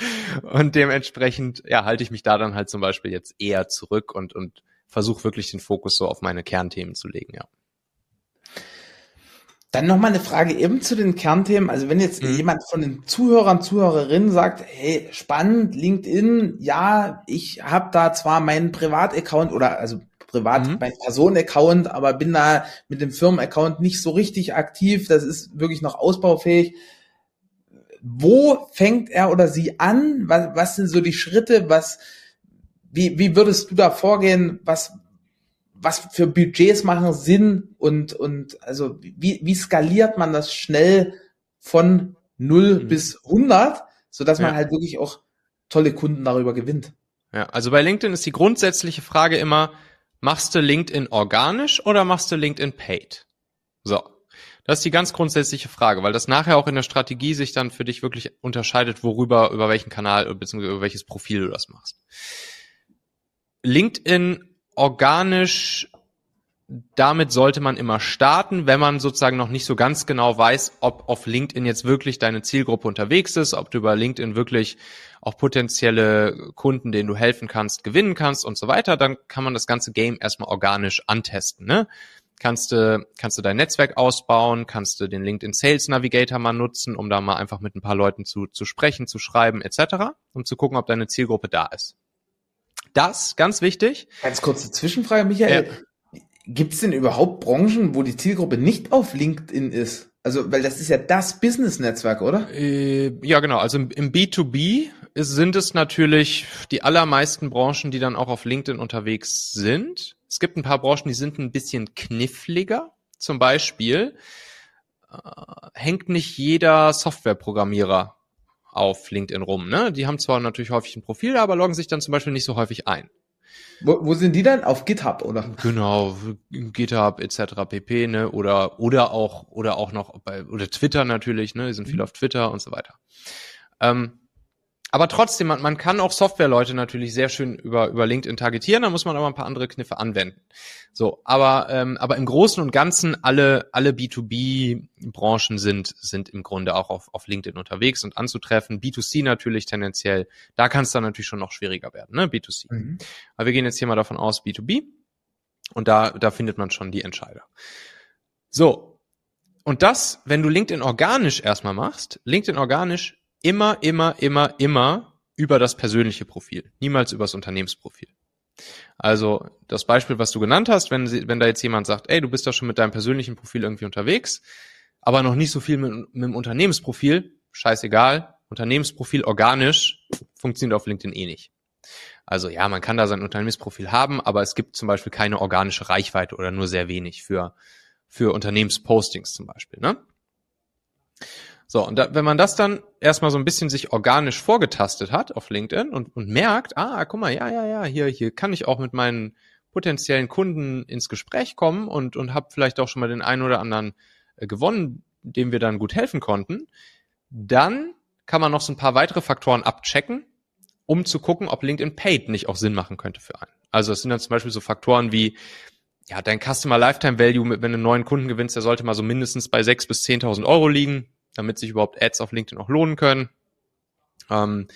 <laughs> und dementsprechend, ja, halte ich mich da dann halt zum Beispiel jetzt eher zurück und, und versuche wirklich den Fokus so auf meine Kernthemen zu legen, ja. Dann nochmal eine Frage eben zu den Kernthemen. Also wenn jetzt mhm. jemand von den Zuhörern, Zuhörerinnen sagt, hey, spannend, LinkedIn, ja, ich habe da zwar meinen Privataccount oder also privat mhm. mein Personenaccount, aber bin da mit dem Firmenaccount nicht so richtig aktiv. Das ist wirklich noch ausbaufähig. Wo fängt er oder sie an? Was, was sind so die Schritte? Was wie, wie würdest du da vorgehen? Was, was für Budgets machen Sinn und, und also wie, wie skaliert man das schnell von 0 mhm. bis 100, sodass man ja. halt wirklich auch tolle Kunden darüber gewinnt? Ja, also bei LinkedIn ist die grundsätzliche Frage immer, machst du LinkedIn organisch oder machst du LinkedIn paid? So. Das ist die ganz grundsätzliche Frage, weil das nachher auch in der Strategie sich dann für dich wirklich unterscheidet, worüber, über welchen Kanal bzw. über welches Profil du das machst. LinkedIn organisch, damit sollte man immer starten, wenn man sozusagen noch nicht so ganz genau weiß, ob auf LinkedIn jetzt wirklich deine Zielgruppe unterwegs ist, ob du über LinkedIn wirklich auch potenzielle Kunden, denen du helfen kannst, gewinnen kannst und so weiter, dann kann man das ganze Game erstmal organisch antesten. Ne? kannst du, kannst du dein Netzwerk ausbauen, kannst du den LinkedIn Sales Navigator mal nutzen, um da mal einfach mit ein paar Leuten zu, zu sprechen, zu schreiben etc., um zu gucken, ob deine Zielgruppe da ist. Das, ganz wichtig. Ganz kurze Zwischenfrage, Michael. Ja. Gibt es denn überhaupt Branchen, wo die Zielgruppe nicht auf LinkedIn ist? Also, weil das ist ja das Business-Netzwerk, oder? Äh, ja, genau. Also im, im B2B sind es natürlich die allermeisten Branchen, die dann auch auf LinkedIn unterwegs sind. Es gibt ein paar Branchen, die sind ein bisschen kniffliger. Zum Beispiel äh, hängt nicht jeder Softwareprogrammierer auf LinkedIn rum. Ne? Die haben zwar natürlich häufig ein Profil, aber loggen sich dann zum Beispiel nicht so häufig ein. Wo, wo sind die dann? Auf GitHub, oder? Genau, GitHub etc. pp. Ne? Oder oder auch oder auch noch bei oder Twitter natürlich. Ne? Die sind viel mhm. auf Twitter und so weiter. Ähm, aber trotzdem, man, man kann auch Softwareleute natürlich sehr schön über, über LinkedIn targetieren, da muss man aber ein paar andere Kniffe anwenden. So, aber, ähm, aber im Großen und Ganzen alle, alle B2B-Branchen sind, sind im Grunde auch auf, auf LinkedIn unterwegs und anzutreffen. B2C natürlich tendenziell, da kann es dann natürlich schon noch schwieriger werden, ne? B2C. Mhm. Aber wir gehen jetzt hier mal davon aus, B2B. Und da, da findet man schon die Entscheider. So. Und das, wenn du LinkedIn organisch erstmal machst, LinkedIn organisch immer, immer, immer, immer über das persönliche Profil, niemals über das Unternehmensprofil. Also das Beispiel, was du genannt hast, wenn, wenn da jetzt jemand sagt, ey, du bist da schon mit deinem persönlichen Profil irgendwie unterwegs, aber noch nicht so viel mit, mit dem Unternehmensprofil, scheißegal, Unternehmensprofil organisch funktioniert auf LinkedIn eh nicht. Also ja, man kann da sein Unternehmensprofil haben, aber es gibt zum Beispiel keine organische Reichweite oder nur sehr wenig für, für Unternehmenspostings zum Beispiel. Ne? So, und da, wenn man das dann erstmal so ein bisschen sich organisch vorgetastet hat auf LinkedIn und, und merkt, ah, guck mal, ja, ja, ja, hier, hier kann ich auch mit meinen potenziellen Kunden ins Gespräch kommen und, und habe vielleicht auch schon mal den einen oder anderen äh, gewonnen, dem wir dann gut helfen konnten, dann kann man noch so ein paar weitere Faktoren abchecken, um zu gucken, ob LinkedIn Paid nicht auch Sinn machen könnte für einen. Also es sind dann zum Beispiel so Faktoren wie, ja, dein Customer Lifetime Value, wenn du einen neuen Kunden gewinnst, der sollte mal so mindestens bei 6.000 bis 10.000 Euro liegen damit sich überhaupt Ads auf LinkedIn auch lohnen können. Ähm,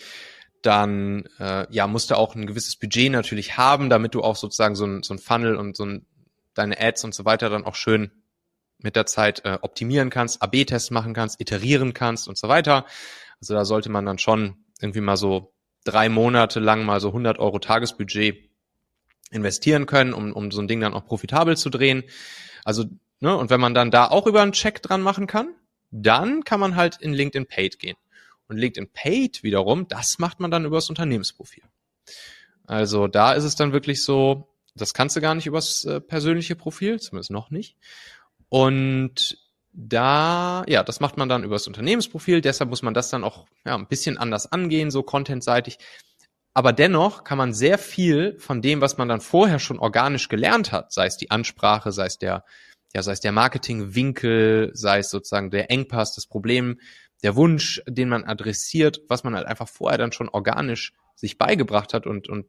dann äh, ja, musst du auch ein gewisses Budget natürlich haben, damit du auch sozusagen so ein, so ein Funnel und so ein, deine Ads und so weiter dann auch schön mit der Zeit äh, optimieren kannst, AB-Tests machen kannst, iterieren kannst und so weiter. Also da sollte man dann schon irgendwie mal so drei Monate lang mal so 100 Euro Tagesbudget investieren können, um, um so ein Ding dann auch profitabel zu drehen. Also, ne, und wenn man dann da auch über einen Check dran machen kann, dann kann man halt in LinkedIn Paid gehen. Und LinkedIn Paid wiederum, das macht man dann übers Unternehmensprofil. Also da ist es dann wirklich so, das kannst du gar nicht übers äh, persönliche Profil, zumindest noch nicht. Und da, ja, das macht man dann übers Unternehmensprofil, deshalb muss man das dann auch ja, ein bisschen anders angehen, so contentseitig. Aber dennoch kann man sehr viel von dem, was man dann vorher schon organisch gelernt hat, sei es die Ansprache, sei es der ja, sei es der Marketingwinkel, sei es sozusagen der Engpass, das Problem, der Wunsch, den man adressiert, was man halt einfach vorher dann schon organisch sich beigebracht hat und, und,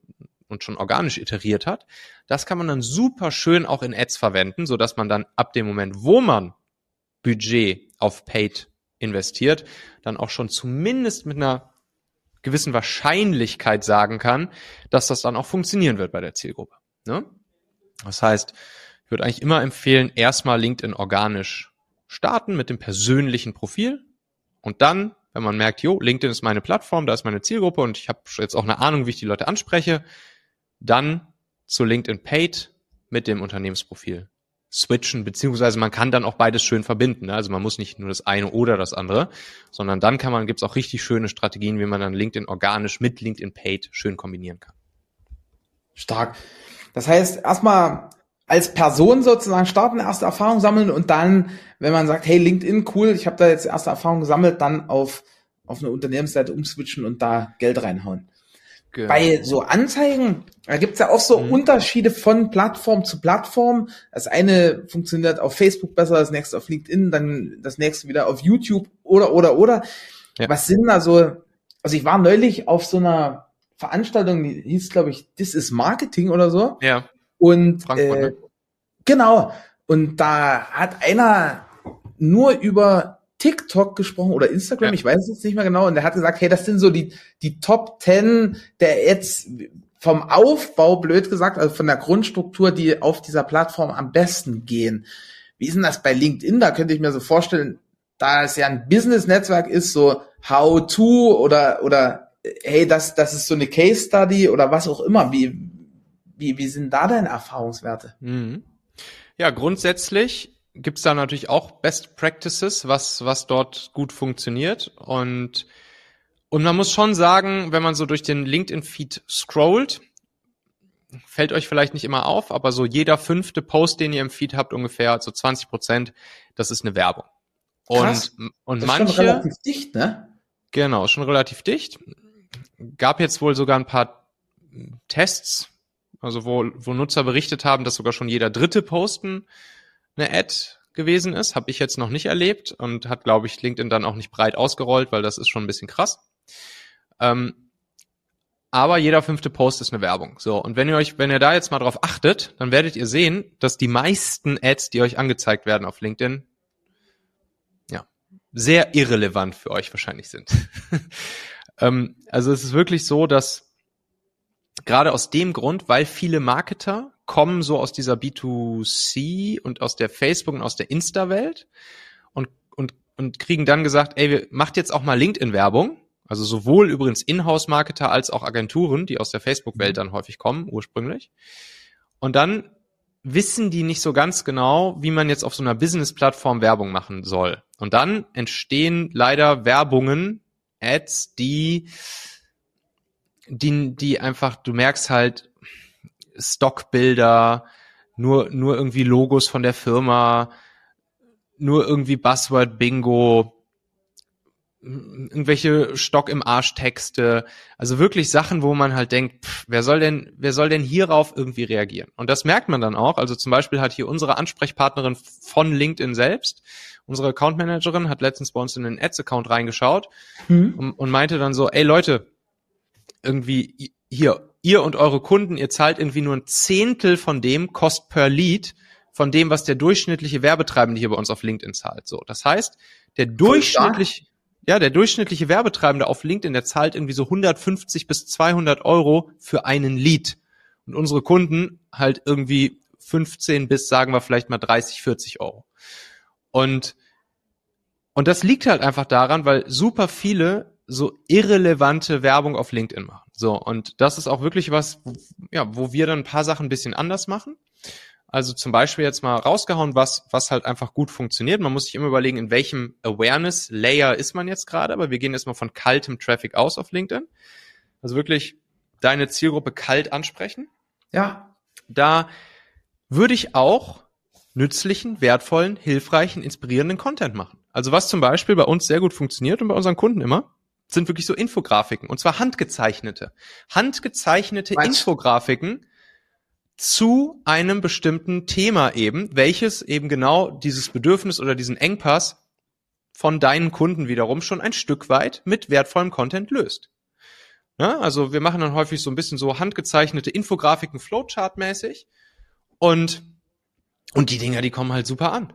und schon organisch iteriert hat, das kann man dann super schön auch in Ads verwenden, so dass man dann ab dem Moment, wo man Budget auf Paid investiert, dann auch schon zumindest mit einer gewissen Wahrscheinlichkeit sagen kann, dass das dann auch funktionieren wird bei der Zielgruppe. Ne? Das heißt, würde eigentlich immer empfehlen, erstmal LinkedIn organisch starten mit dem persönlichen Profil und dann, wenn man merkt, jo, LinkedIn ist meine Plattform, da ist meine Zielgruppe und ich habe jetzt auch eine Ahnung, wie ich die Leute anspreche, dann zu LinkedIn Paid mit dem Unternehmensprofil switchen, beziehungsweise man kann dann auch beides schön verbinden. Ne? Also man muss nicht nur das eine oder das andere, sondern dann kann man, gibt's auch richtig schöne Strategien, wie man dann LinkedIn organisch mit LinkedIn Paid schön kombinieren kann. Stark. Das heißt, erstmal als Person sozusagen starten, erste Erfahrung sammeln und dann, wenn man sagt, hey, LinkedIn, cool, ich habe da jetzt erste Erfahrung gesammelt, dann auf, auf eine Unternehmensseite umswitchen und da Geld reinhauen. Genau. Bei so Anzeigen, da gibt's ja auch so mhm. Unterschiede von Plattform zu Plattform. Das eine funktioniert auf Facebook besser, das nächste auf LinkedIn, dann das nächste wieder auf YouTube oder, oder, oder. Ja. Was sind da so, also ich war neulich auf so einer Veranstaltung, die hieß, glaube ich, This is Marketing oder so. Ja. Und äh, ne? genau. Und da hat einer nur über TikTok gesprochen oder Instagram, ja. ich weiß es jetzt nicht mehr genau. Und der hat gesagt, hey, das sind so die, die Top 10 der jetzt vom Aufbau, blöd gesagt, also von der Grundstruktur, die auf dieser Plattform am besten gehen. Wie ist denn das bei LinkedIn? Da könnte ich mir so vorstellen, da es ja ein Business-Netzwerk ist, so How to oder, oder hey, das, das ist so eine Case Study oder was auch immer. Wie, wie, wie sind da deine Erfahrungswerte? Mhm. Ja, grundsätzlich gibt's da natürlich auch Best Practices, was, was dort gut funktioniert. Und, und man muss schon sagen, wenn man so durch den LinkedIn-Feed scrollt, fällt euch vielleicht nicht immer auf, aber so jeder fünfte Post, den ihr im Feed habt, ungefähr so 20 Prozent, das ist eine Werbung. Und, und das manche. Ist schon relativ dicht, ne? Genau, schon relativ dicht. Gab jetzt wohl sogar ein paar Tests, also wo, wo Nutzer berichtet haben, dass sogar schon jeder dritte Posten eine Ad gewesen ist. Habe ich jetzt noch nicht erlebt und hat, glaube ich, LinkedIn dann auch nicht breit ausgerollt, weil das ist schon ein bisschen krass. Ähm, aber jeder fünfte Post ist eine Werbung. So, und wenn ihr euch, wenn ihr da jetzt mal drauf achtet, dann werdet ihr sehen, dass die meisten Ads, die euch angezeigt werden auf LinkedIn, ja, sehr irrelevant für euch wahrscheinlich sind. <laughs> ähm, also es ist wirklich so, dass gerade aus dem Grund, weil viele Marketer kommen so aus dieser B2C und aus der Facebook und aus der Insta-Welt und, und, und kriegen dann gesagt, ey, macht jetzt auch mal LinkedIn-Werbung. Also sowohl übrigens Inhouse-Marketer als auch Agenturen, die aus der Facebook-Welt dann häufig kommen, ursprünglich. Und dann wissen die nicht so ganz genau, wie man jetzt auf so einer Business-Plattform Werbung machen soll. Und dann entstehen leider Werbungen, Ads, die, die, die einfach, du merkst halt, Stockbilder, nur, nur irgendwie Logos von der Firma, nur irgendwie Buzzword-Bingo, irgendwelche Stock im Arsch Texte, also wirklich Sachen, wo man halt denkt, pff, wer soll denn, wer soll denn hierauf irgendwie reagieren? Und das merkt man dann auch. Also zum Beispiel hat hier unsere Ansprechpartnerin von LinkedIn selbst, unsere Account Managerin, hat letztens bei uns in den Ads-Account reingeschaut mhm. und, und meinte dann so, ey Leute, irgendwie hier, ihr und eure Kunden, ihr zahlt irgendwie nur ein Zehntel von dem Cost per Lead von dem, was der durchschnittliche Werbetreibende hier bei uns auf LinkedIn zahlt. So, das heißt, der durchschnittliche, ja, der durchschnittliche Werbetreibende auf LinkedIn, der zahlt irgendwie so 150 bis 200 Euro für einen Lead. Und unsere Kunden halt irgendwie 15 bis, sagen wir vielleicht mal 30, 40 Euro. Und, und das liegt halt einfach daran, weil super viele so irrelevante Werbung auf LinkedIn machen. So, und das ist auch wirklich was, ja, wo wir dann ein paar Sachen ein bisschen anders machen. Also zum Beispiel jetzt mal rausgehauen, was, was halt einfach gut funktioniert. Man muss sich immer überlegen, in welchem Awareness-Layer ist man jetzt gerade, aber wir gehen jetzt mal von kaltem Traffic aus auf LinkedIn. Also wirklich deine Zielgruppe kalt ansprechen. Ja. Da würde ich auch nützlichen, wertvollen, hilfreichen, inspirierenden Content machen. Also was zum Beispiel bei uns sehr gut funktioniert und bei unseren Kunden immer, sind wirklich so Infografiken und zwar handgezeichnete. Handgezeichnete Quatsch. Infografiken zu einem bestimmten Thema eben, welches eben genau dieses Bedürfnis oder diesen Engpass von deinen Kunden wiederum schon ein Stück weit mit wertvollem Content löst. Ja, also wir machen dann häufig so ein bisschen so handgezeichnete Infografiken Flowchart-mäßig und, und die Dinger, die kommen halt super an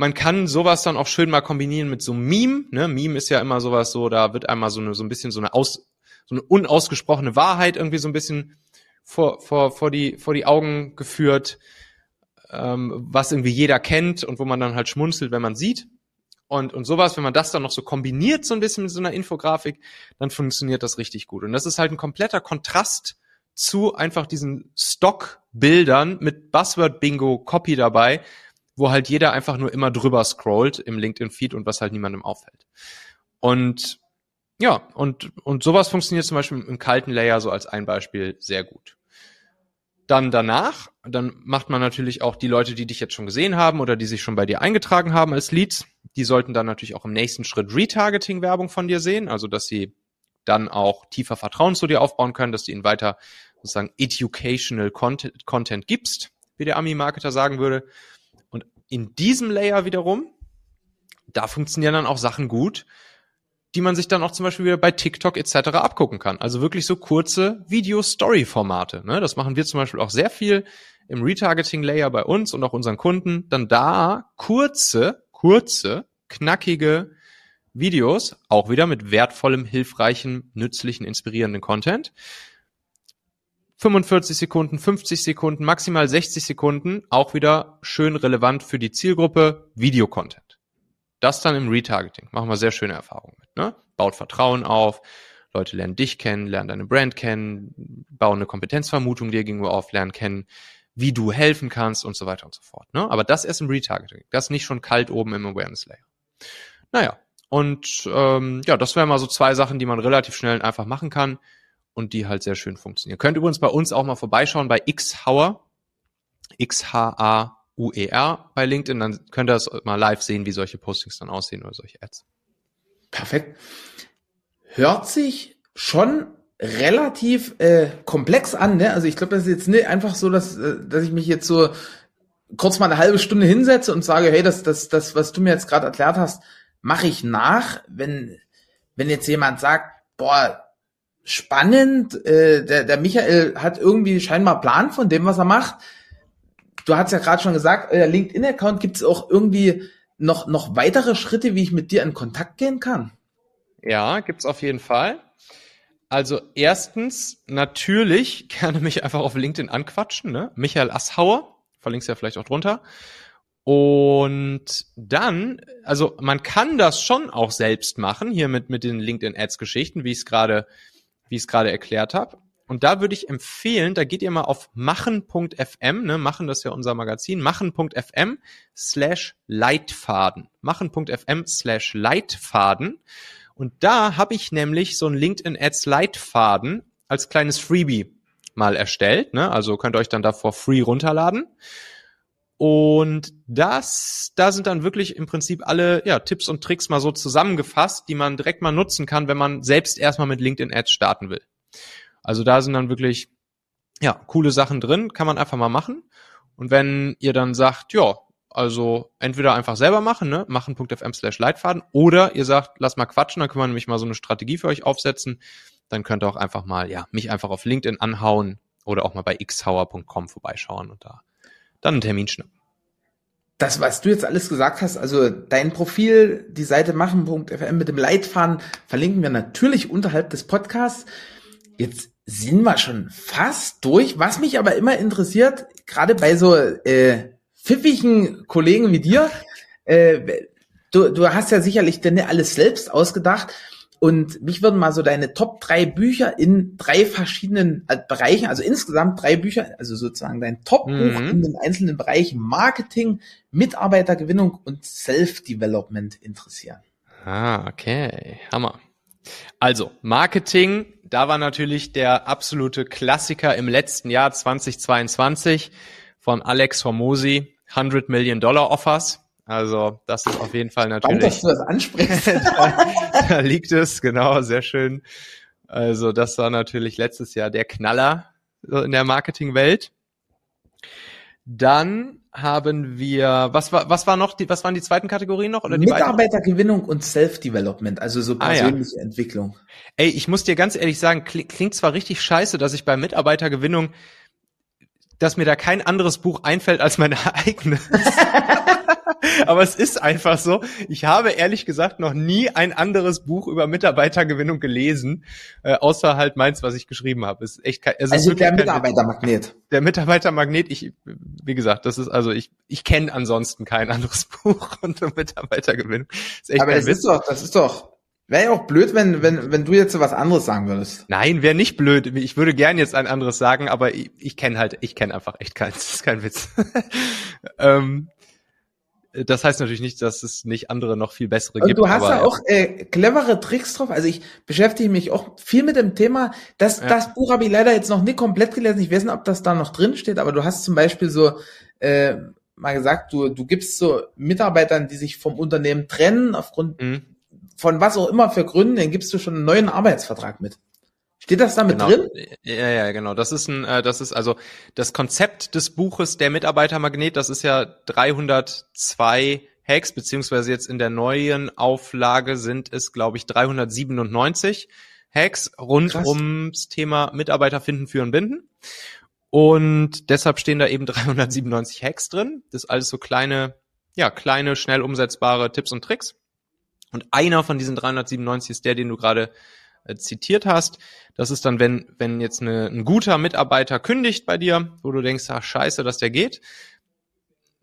man kann sowas dann auch schön mal kombinieren mit so einem Meme. Ne? Meme ist ja immer sowas so, da wird einmal so eine so ein bisschen so eine aus so eine unausgesprochene Wahrheit irgendwie so ein bisschen vor vor vor die vor die Augen geführt, ähm, was irgendwie jeder kennt und wo man dann halt schmunzelt, wenn man sieht. Und, und sowas, wenn man das dann noch so kombiniert, so ein bisschen mit so einer Infografik, dann funktioniert das richtig gut. Und das ist halt ein kompletter Kontrast zu einfach diesen Stockbildern mit Buzzword-Bingo-Copy dabei, wo halt jeder einfach nur immer drüber scrollt im LinkedIn-Feed und was halt niemandem auffällt. Und ja, und, und sowas funktioniert zum Beispiel im kalten Layer so als ein Beispiel sehr gut. dann danach, dann macht man natürlich auch die Leute, die dich jetzt schon gesehen haben oder die sich schon bei dir eingetragen haben als Leads, die sollten dann natürlich auch im nächsten Schritt Retargeting-Werbung von dir sehen, also dass sie dann auch tiefer Vertrauen zu dir aufbauen können, dass du ihnen weiter sozusagen educational Content, Content gibst, wie der Ami-Marketer sagen würde. In diesem Layer wiederum, da funktionieren dann auch Sachen gut, die man sich dann auch zum Beispiel wieder bei TikTok etc. abgucken kann. Also wirklich so kurze Video-Story-Formate. Ne? Das machen wir zum Beispiel auch sehr viel im Retargeting-Layer bei uns und auch unseren Kunden. Dann da kurze, kurze, knackige Videos, auch wieder mit wertvollem, hilfreichem, nützlichen, inspirierenden Content. 45 Sekunden, 50 Sekunden, maximal 60 Sekunden, auch wieder schön relevant für die Zielgruppe, Videocontent. Das dann im Retargeting. Machen wir sehr schöne Erfahrungen mit. Ne? Baut Vertrauen auf, Leute lernen dich kennen, lernen deine Brand kennen, bauen eine Kompetenzvermutung dir gegenüber auf, lernen kennen, wie du helfen kannst und so weiter und so fort. Ne? Aber das erst im Retargeting. Das nicht schon kalt oben im Awareness Layer. Naja, und ähm, ja, das wären mal so zwei Sachen, die man relativ schnell einfach machen kann und die halt sehr schön funktionieren. Könnt übrigens bei uns auch mal vorbeischauen bei Xhauer, X-H-A UER bei LinkedIn, dann könnt ihr das mal live sehen, wie solche Postings dann aussehen oder solche Ads. Perfekt. Hört sich schon relativ äh, komplex an, ne? Also ich glaube, das ist jetzt nicht einfach so, dass, äh, dass ich mich jetzt so kurz mal eine halbe Stunde hinsetze und sage, hey, das, das, das, was du mir jetzt gerade erklärt hast, mache ich nach. Wenn, wenn jetzt jemand sagt, boah, spannend, äh, der, der Michael hat irgendwie scheinbar Plan von dem, was er macht, du hast ja gerade schon gesagt, euer LinkedIn-Account gibt es auch irgendwie noch, noch weitere Schritte, wie ich mit dir in Kontakt gehen kann? Ja, gibt's auf jeden Fall. Also erstens, natürlich <laughs> gerne mich einfach auf LinkedIn anquatschen, ne? Michael Asshauer, verlinkst ja vielleicht auch drunter. Und dann, also man kann das schon auch selbst machen, hier mit, mit den LinkedIn Ads Geschichten, wie ich es gerade, wie ich es gerade erklärt habe. Und da würde ich empfehlen, da geht ihr mal auf machen.fm, ne, machen das ist ja unser Magazin, machen.fm slash Leitfaden. Machen.fm slash Leitfaden. Und da habe ich nämlich so ein LinkedIn Ads Leitfaden als kleines Freebie mal erstellt. Ne? Also könnt ihr euch dann davor free runterladen. Und das, da sind dann wirklich im Prinzip alle ja, Tipps und Tricks mal so zusammengefasst, die man direkt mal nutzen kann, wenn man selbst erstmal mit LinkedIn Ads starten will. Also da sind dann wirklich, ja, coole Sachen drin, kann man einfach mal machen. Und wenn ihr dann sagt, ja, also entweder einfach selber machen, ne, machen.fm slash Leitfaden, oder ihr sagt, lass mal quatschen, dann können wir nämlich mal so eine Strategie für euch aufsetzen. Dann könnt ihr auch einfach mal, ja, mich einfach auf LinkedIn anhauen oder auch mal bei xhauer.com vorbeischauen und da dann einen Termin schnappen. Das, was du jetzt alles gesagt hast, also dein Profil, die Seite machen.fm mit dem Leitfaden, verlinken wir natürlich unterhalb des Podcasts. Jetzt sind wir schon fast durch. Was mich aber immer interessiert, gerade bei so äh, pfiffigen Kollegen wie dir, äh, du, du hast ja sicherlich denn alles selbst ausgedacht. Und mich würden mal so deine Top drei Bücher in drei verschiedenen äh, Bereichen, also insgesamt drei Bücher, also sozusagen dein Top-Buch mhm. in den einzelnen Bereichen Marketing, Mitarbeitergewinnung und Self-Development interessieren. Ah, okay. Hammer. Also, Marketing, da war natürlich der absolute Klassiker im letzten Jahr 2022 von Alex Hormosi, 100 Million Dollar Offers. Also, das ist auf jeden Fall natürlich. Spannend, dass du das ansprichst. <laughs> da, da liegt es, genau, sehr schön. Also, das war natürlich letztes Jahr der Knaller in der Marketingwelt. Dann haben wir, was war, was war noch die, was waren die zweiten Kategorien noch? Oder die Mitarbeitergewinnung und Self-Development, also so persönliche ah, ja. Entwicklung. Ey, ich muss dir ganz ehrlich sagen, klingt zwar richtig scheiße, dass ich bei Mitarbeitergewinnung, dass mir da kein anderes Buch einfällt als meine <laughs> eigene. <laughs> Aber es ist einfach so. Ich habe ehrlich gesagt noch nie ein anderes Buch über Mitarbeitergewinnung gelesen, äh, außer halt meins, was ich geschrieben habe. Ist echt kein, es also ist der Mitarbeitermagnet. Der Mitarbeitermagnet, ich, wie gesagt, das ist also ich, ich kenne ansonsten kein anderes <laughs> Buch unter Mitarbeitergewinnung. Ist Aber das Witz. ist doch, das ist doch, Wäre ja auch blöd, wenn, wenn, wenn du jetzt so was anderes sagen würdest. Nein, wäre nicht blöd. Ich würde gern jetzt ein anderes sagen, aber ich, ich kenne halt, ich kenne einfach echt keins. Das <laughs> ist kein Witz. <laughs> ähm, das heißt natürlich nicht, dass es nicht andere noch viel bessere Und gibt. du hast da auch äh, clevere Tricks drauf. Also ich beschäftige mich auch viel mit dem Thema. Das, Ja. das Buch habe ich leider jetzt noch nicht komplett gelesen. Ich weiß nicht, ob das da noch drin steht, aber du hast zum Beispiel so äh, mal gesagt, du, du gibst so Mitarbeitern, die sich vom Unternehmen trennen, aufgrund Mhm. von was auch immer für Gründen, dann gibst du schon einen neuen Arbeitsvertrag mit. Steht das da mit Genau. drin? Ja, ja, genau. Das ist ein, äh, das ist also das Konzept des Buches Der Mitarbeitermagnet. Das ist ja 302 Hacks, beziehungsweise jetzt in der neuen Auflage sind es, glaube ich, 397 Hacks rund Krass. ums Thema Mitarbeiter finden, führen, binden. Und deshalb stehen da eben <laughs> 397 Hacks drin. Das ist alles so kleine, ja, kleine, schnell umsetzbare Tipps und Tricks. Und einer von diesen 397 ist der, den du gerade äh, zitiert hast. Das ist dann, wenn, wenn jetzt eine, ein guter Mitarbeiter kündigt bei dir, wo du denkst, ach scheiße, dass der geht.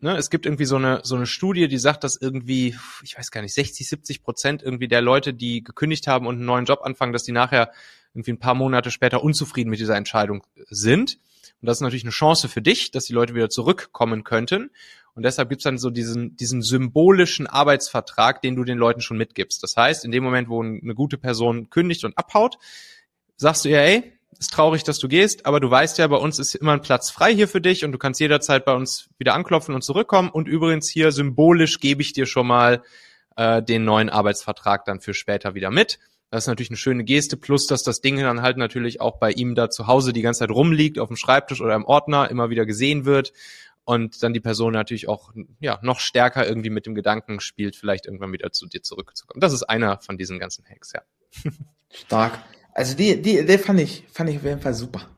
Ne, es gibt irgendwie so eine, so eine Studie, die sagt, dass irgendwie, ich weiß gar nicht, 60, 70 Prozent irgendwie der Leute, die gekündigt haben und einen neuen Job anfangen, dass die nachher irgendwie ein paar Monate später unzufrieden mit dieser Entscheidung sind. Und das ist natürlich eine Chance für dich, dass die Leute wieder zurückkommen könnten. Und deshalb gibt's dann so diesen, diesen symbolischen Arbeitsvertrag, den du den Leuten schon mitgibst. Das heißt, in dem Moment, wo eine gute Person kündigt und abhaut, sagst du ihr, ey, ist traurig, dass du gehst, aber du weißt ja, bei uns ist immer ein Platz frei hier für dich und du kannst jederzeit bei uns wieder anklopfen und zurückkommen. Und übrigens hier symbolisch gebe ich dir schon mal äh, den neuen Arbeitsvertrag dann für später wieder mit. Das ist natürlich eine schöne Geste, plus dass das Ding dann halt natürlich auch bei ihm da zu Hause die ganze Zeit rumliegt, auf dem Schreibtisch oder im Ordner, immer wieder gesehen wird und dann die Person natürlich auch ja noch stärker irgendwie mit dem Gedanken spielt, vielleicht irgendwann wieder zu dir zurückzukommen. Das ist einer von diesen ganzen Hacks, ja. <laughs> Stark. Also die, die Idee fand ich, fand ich auf jeden Fall super.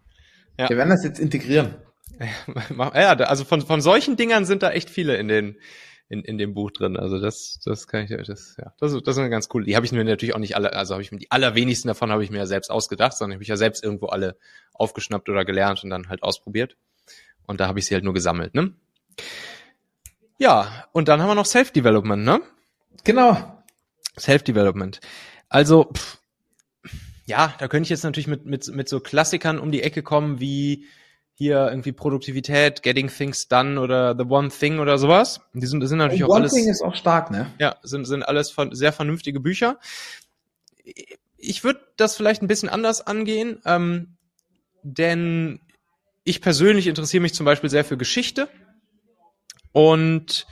Ja. Wir werden das jetzt integrieren. <laughs> Ja, also von, von solchen Dingern sind da echt viele in den in, in dem Buch drin. Also das, das kann ich, das, ja, das, das ist eine ganz cool. Die habe ich mir natürlich auch nicht alle, also habe ich mir die allerwenigsten davon habe ich mir ja selbst ausgedacht, sondern habe ich ja selbst irgendwo alle aufgeschnappt oder gelernt und dann halt ausprobiert. Und da habe ich sie halt nur gesammelt, ne? Ja, und dann haben wir noch Self-Development, ne? Genau. Self-Development. Also, pff, ja, da könnte ich jetzt natürlich mit, mit, mit so Klassikern um die Ecke kommen, wie hier irgendwie Produktivität, Getting Things Done oder The One Thing oder sowas. Die sind, sind natürlich Und auch One alles, Thing ist auch stark, ne? ja, sind, sind alles von, sehr vernünftige Bücher. Ich würde das vielleicht ein bisschen anders angehen, ähm, denn ich persönlich interessiere mich zum Beispiel sehr für Geschichte und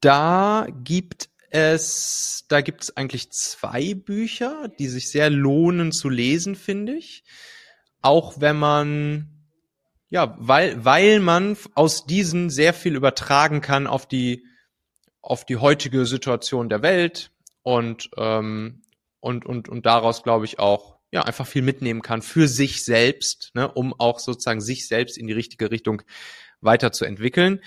da gibt es, da gibt es eigentlich zwei Bücher, die sich sehr lohnen zu lesen, finde ich. Auch wenn man, ja, weil, weil man aus diesen sehr viel übertragen kann auf die, auf die heutige Situation der Welt und, ähm, und, und, und daraus, glaube ich, auch, ja, einfach viel mitnehmen kann für sich selbst, ne, um auch sozusagen sich selbst in die richtige Richtung weiterzuentwickeln.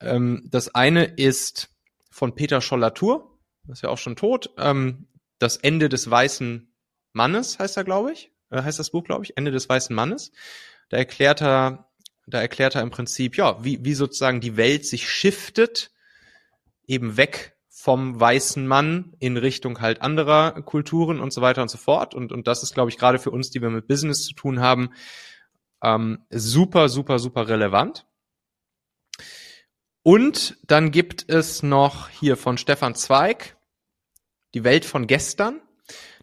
Ähm, das eine ist von Peter Scholl-Latour, das ist ja auch schon tot. Ähm, das Ende des weißen Mannes heißt er, glaube ich. Äh, heißt das Buch, glaube ich, Ende des weißen Mannes. Da erklärt er, da erklärt er im Prinzip, ja, wie, wie sozusagen die Welt sich shiftet, eben weg vom weißen Mann in Richtung halt anderer Kulturen und so weiter und so fort. Und, und das ist, glaube ich, gerade für uns, die wir mit Business zu tun haben, ähm, super, super, super relevant. Und dann gibt es noch hier von Stefan Zweig die Welt von gestern.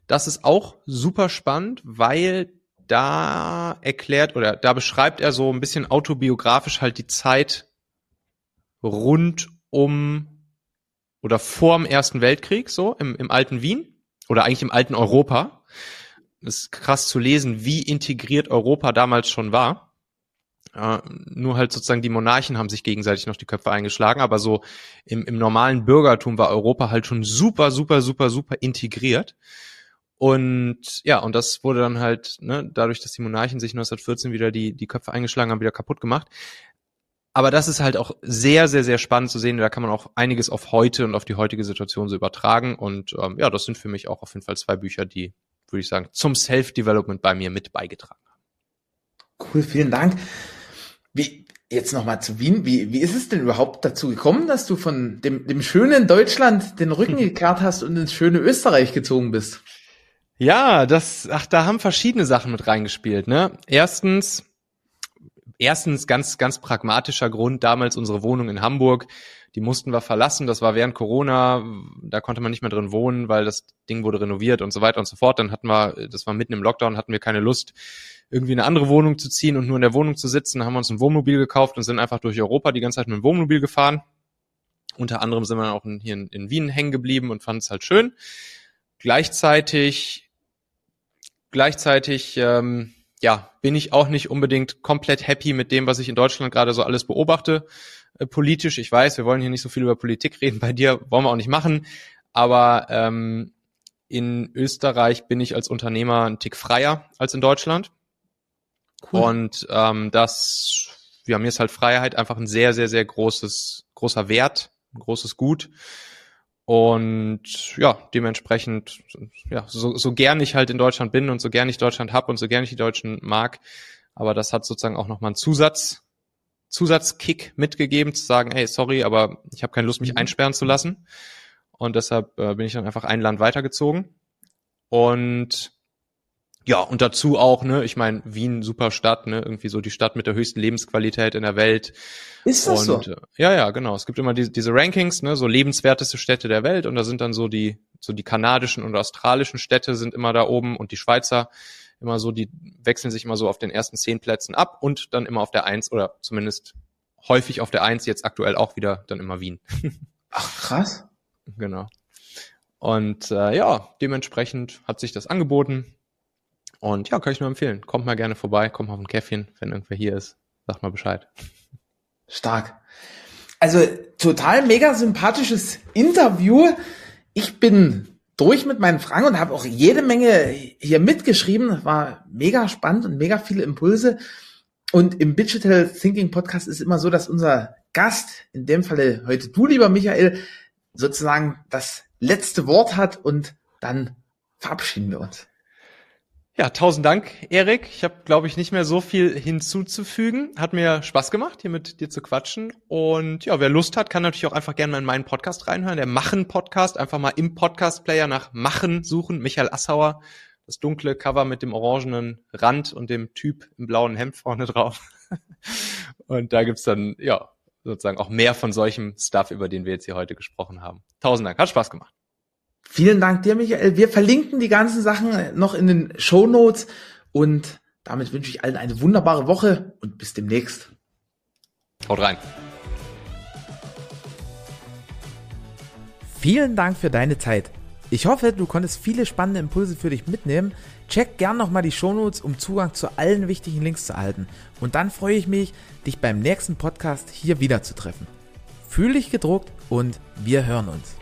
Das ist auch super spannend, weil da erklärt oder da beschreibt er so ein bisschen autobiografisch halt die Zeit rund um oder vorm Ersten Weltkrieg, so im, im alten Wien oder eigentlich im alten Europa. Das ist krass zu lesen, wie integriert Europa damals schon war. Äh, nur halt sozusagen die Monarchen haben sich gegenseitig noch die Köpfe eingeschlagen, aber so im, im normalen Bürgertum war Europa halt schon super, super, super, super integriert. Und ja, und das wurde dann halt, ne, dadurch, dass die Monarchen sich 1914 wieder die, die Köpfe eingeschlagen haben, wieder kaputt gemacht. Aber das ist halt auch sehr, sehr, sehr spannend zu sehen. Da kann man auch einiges auf heute und auf die heutige Situation so übertragen. Und ähm, ja, das sind für mich auch auf jeden Fall zwei Bücher, die, würde ich sagen, zum Self-Development bei mir mit beigetragen haben. Cool, vielen Dank. Wie, jetzt nochmal zu Wien. Wie, wie ist es denn überhaupt dazu gekommen, dass du von dem, dem schönen Deutschland den Rücken <laughs> gekehrt hast und ins schöne Österreich gezogen bist? Ja, das, ach, da haben verschiedene Sachen mit reingespielt, ne? Erstens, erstens ganz, ganz pragmatischer Grund, damals unsere Wohnung in Hamburg, Die mussten wir verlassen. Das war während Corona. Da konnte man nicht mehr drin wohnen, weil das Ding wurde renoviert und so weiter und so fort. Dann hatten wir, das war mitten im Lockdown, hatten wir keine Lust, irgendwie eine andere Wohnung zu ziehen und nur in der Wohnung zu sitzen. Dann haben wir uns ein Wohnmobil gekauft und sind einfach durch Europa die ganze Zeit mit dem Wohnmobil gefahren. Unter anderem sind wir auch in, hier in, in Wien hängen geblieben und fanden es halt schön. Gleichzeitig, gleichzeitig, ähm, ja, bin ich auch nicht unbedingt komplett happy mit dem, was ich in Deutschland gerade so alles beobachte äh, politisch. Ich weiß, wir wollen hier nicht so viel über Politik reden. Bei dir wollen wir auch nicht machen. Aber ähm, in Österreich bin ich als Unternehmer ein Tick freier als in Deutschland. Cool. Und ähm, das, ja, mir ist halt Freiheit einfach ein sehr, sehr, sehr großes, großer Wert, ein großes Gut. Und ja, dementsprechend, ja, so, so gern ich halt in Deutschland bin und so gern ich Deutschland hab und so gern ich die Deutschen mag, aber das hat sozusagen auch nochmal einen Zusatz, Zusatzkick mitgegeben, zu sagen, hey, sorry, aber ich habe keine Lust, mich mhm. einsperren zu lassen. Und deshalb äh, bin ich dann einfach ein Land weitergezogen. Und ja, und dazu auch, ne, ich meine, Wien, super Stadt, ne, irgendwie so die Stadt mit der höchsten Lebensqualität in der Welt. Ist das und, so? Äh, ja, ja, genau. Es gibt immer die, diese Rankings, ne, so lebenswerteste Städte der Welt und da sind dann so die, so die kanadischen und australischen Städte sind immer da oben und die Schweizer immer so, die wechseln sich immer so auf den ersten zehn Plätzen ab und dann immer auf der Eins oder zumindest häufig auf der Eins, jetzt aktuell auch wieder dann immer Wien. <laughs> Ach, krass. Genau. Und äh, ja, dementsprechend hat sich das angeboten. Und ja, kann ich nur empfehlen. Kommt mal gerne vorbei, kommt mal auf ein Käffchen, wenn irgendwer hier ist. Sagt mal Bescheid. Stark. Also total mega sympathisches Interview. Ich bin durch mit meinen Fragen und habe auch jede Menge hier mitgeschrieben. War mega spannend und mega viele Impulse. Und im Digital Thinking Podcast ist immer so, dass unser Gast, in dem Falle heute du, lieber Michael, sozusagen das letzte Wort hat und dann verabschieden wir uns. Ja, tausend Dank, Erik. Ich habe, glaube ich, nicht mehr so viel hinzuzufügen. Hat mir Spaß gemacht, hier mit dir zu quatschen. Und ja, wer Lust hat, kann natürlich auch einfach gerne mal in meinen Podcast reinhören, der Machen-Podcast. Einfach mal im Podcast-Player nach Machen suchen. Michael Assauer, das dunkle Cover mit dem orangenen Rand und dem Typ im blauen Hemd vorne drauf. <laughs> und da gibt's dann, ja, sozusagen auch mehr von solchem Stuff, über den wir jetzt hier heute gesprochen haben. Tausend Dank, hat Spaß gemacht. Vielen Dank dir, Michael. Wir verlinken die ganzen Sachen noch in den Show Notes und damit wünsche ich allen eine wunderbare Woche und bis demnächst. Haut rein. Vielen Dank für deine Zeit. Ich hoffe, du konntest viele spannende Impulse für dich mitnehmen. Check gern nochmal die Shownotes, um Zugang zu allen wichtigen Links zu erhalten. Und dann freue ich mich, dich beim nächsten Podcast hier wieder zu treffen. Fühl dich gedruckt und wir hören uns.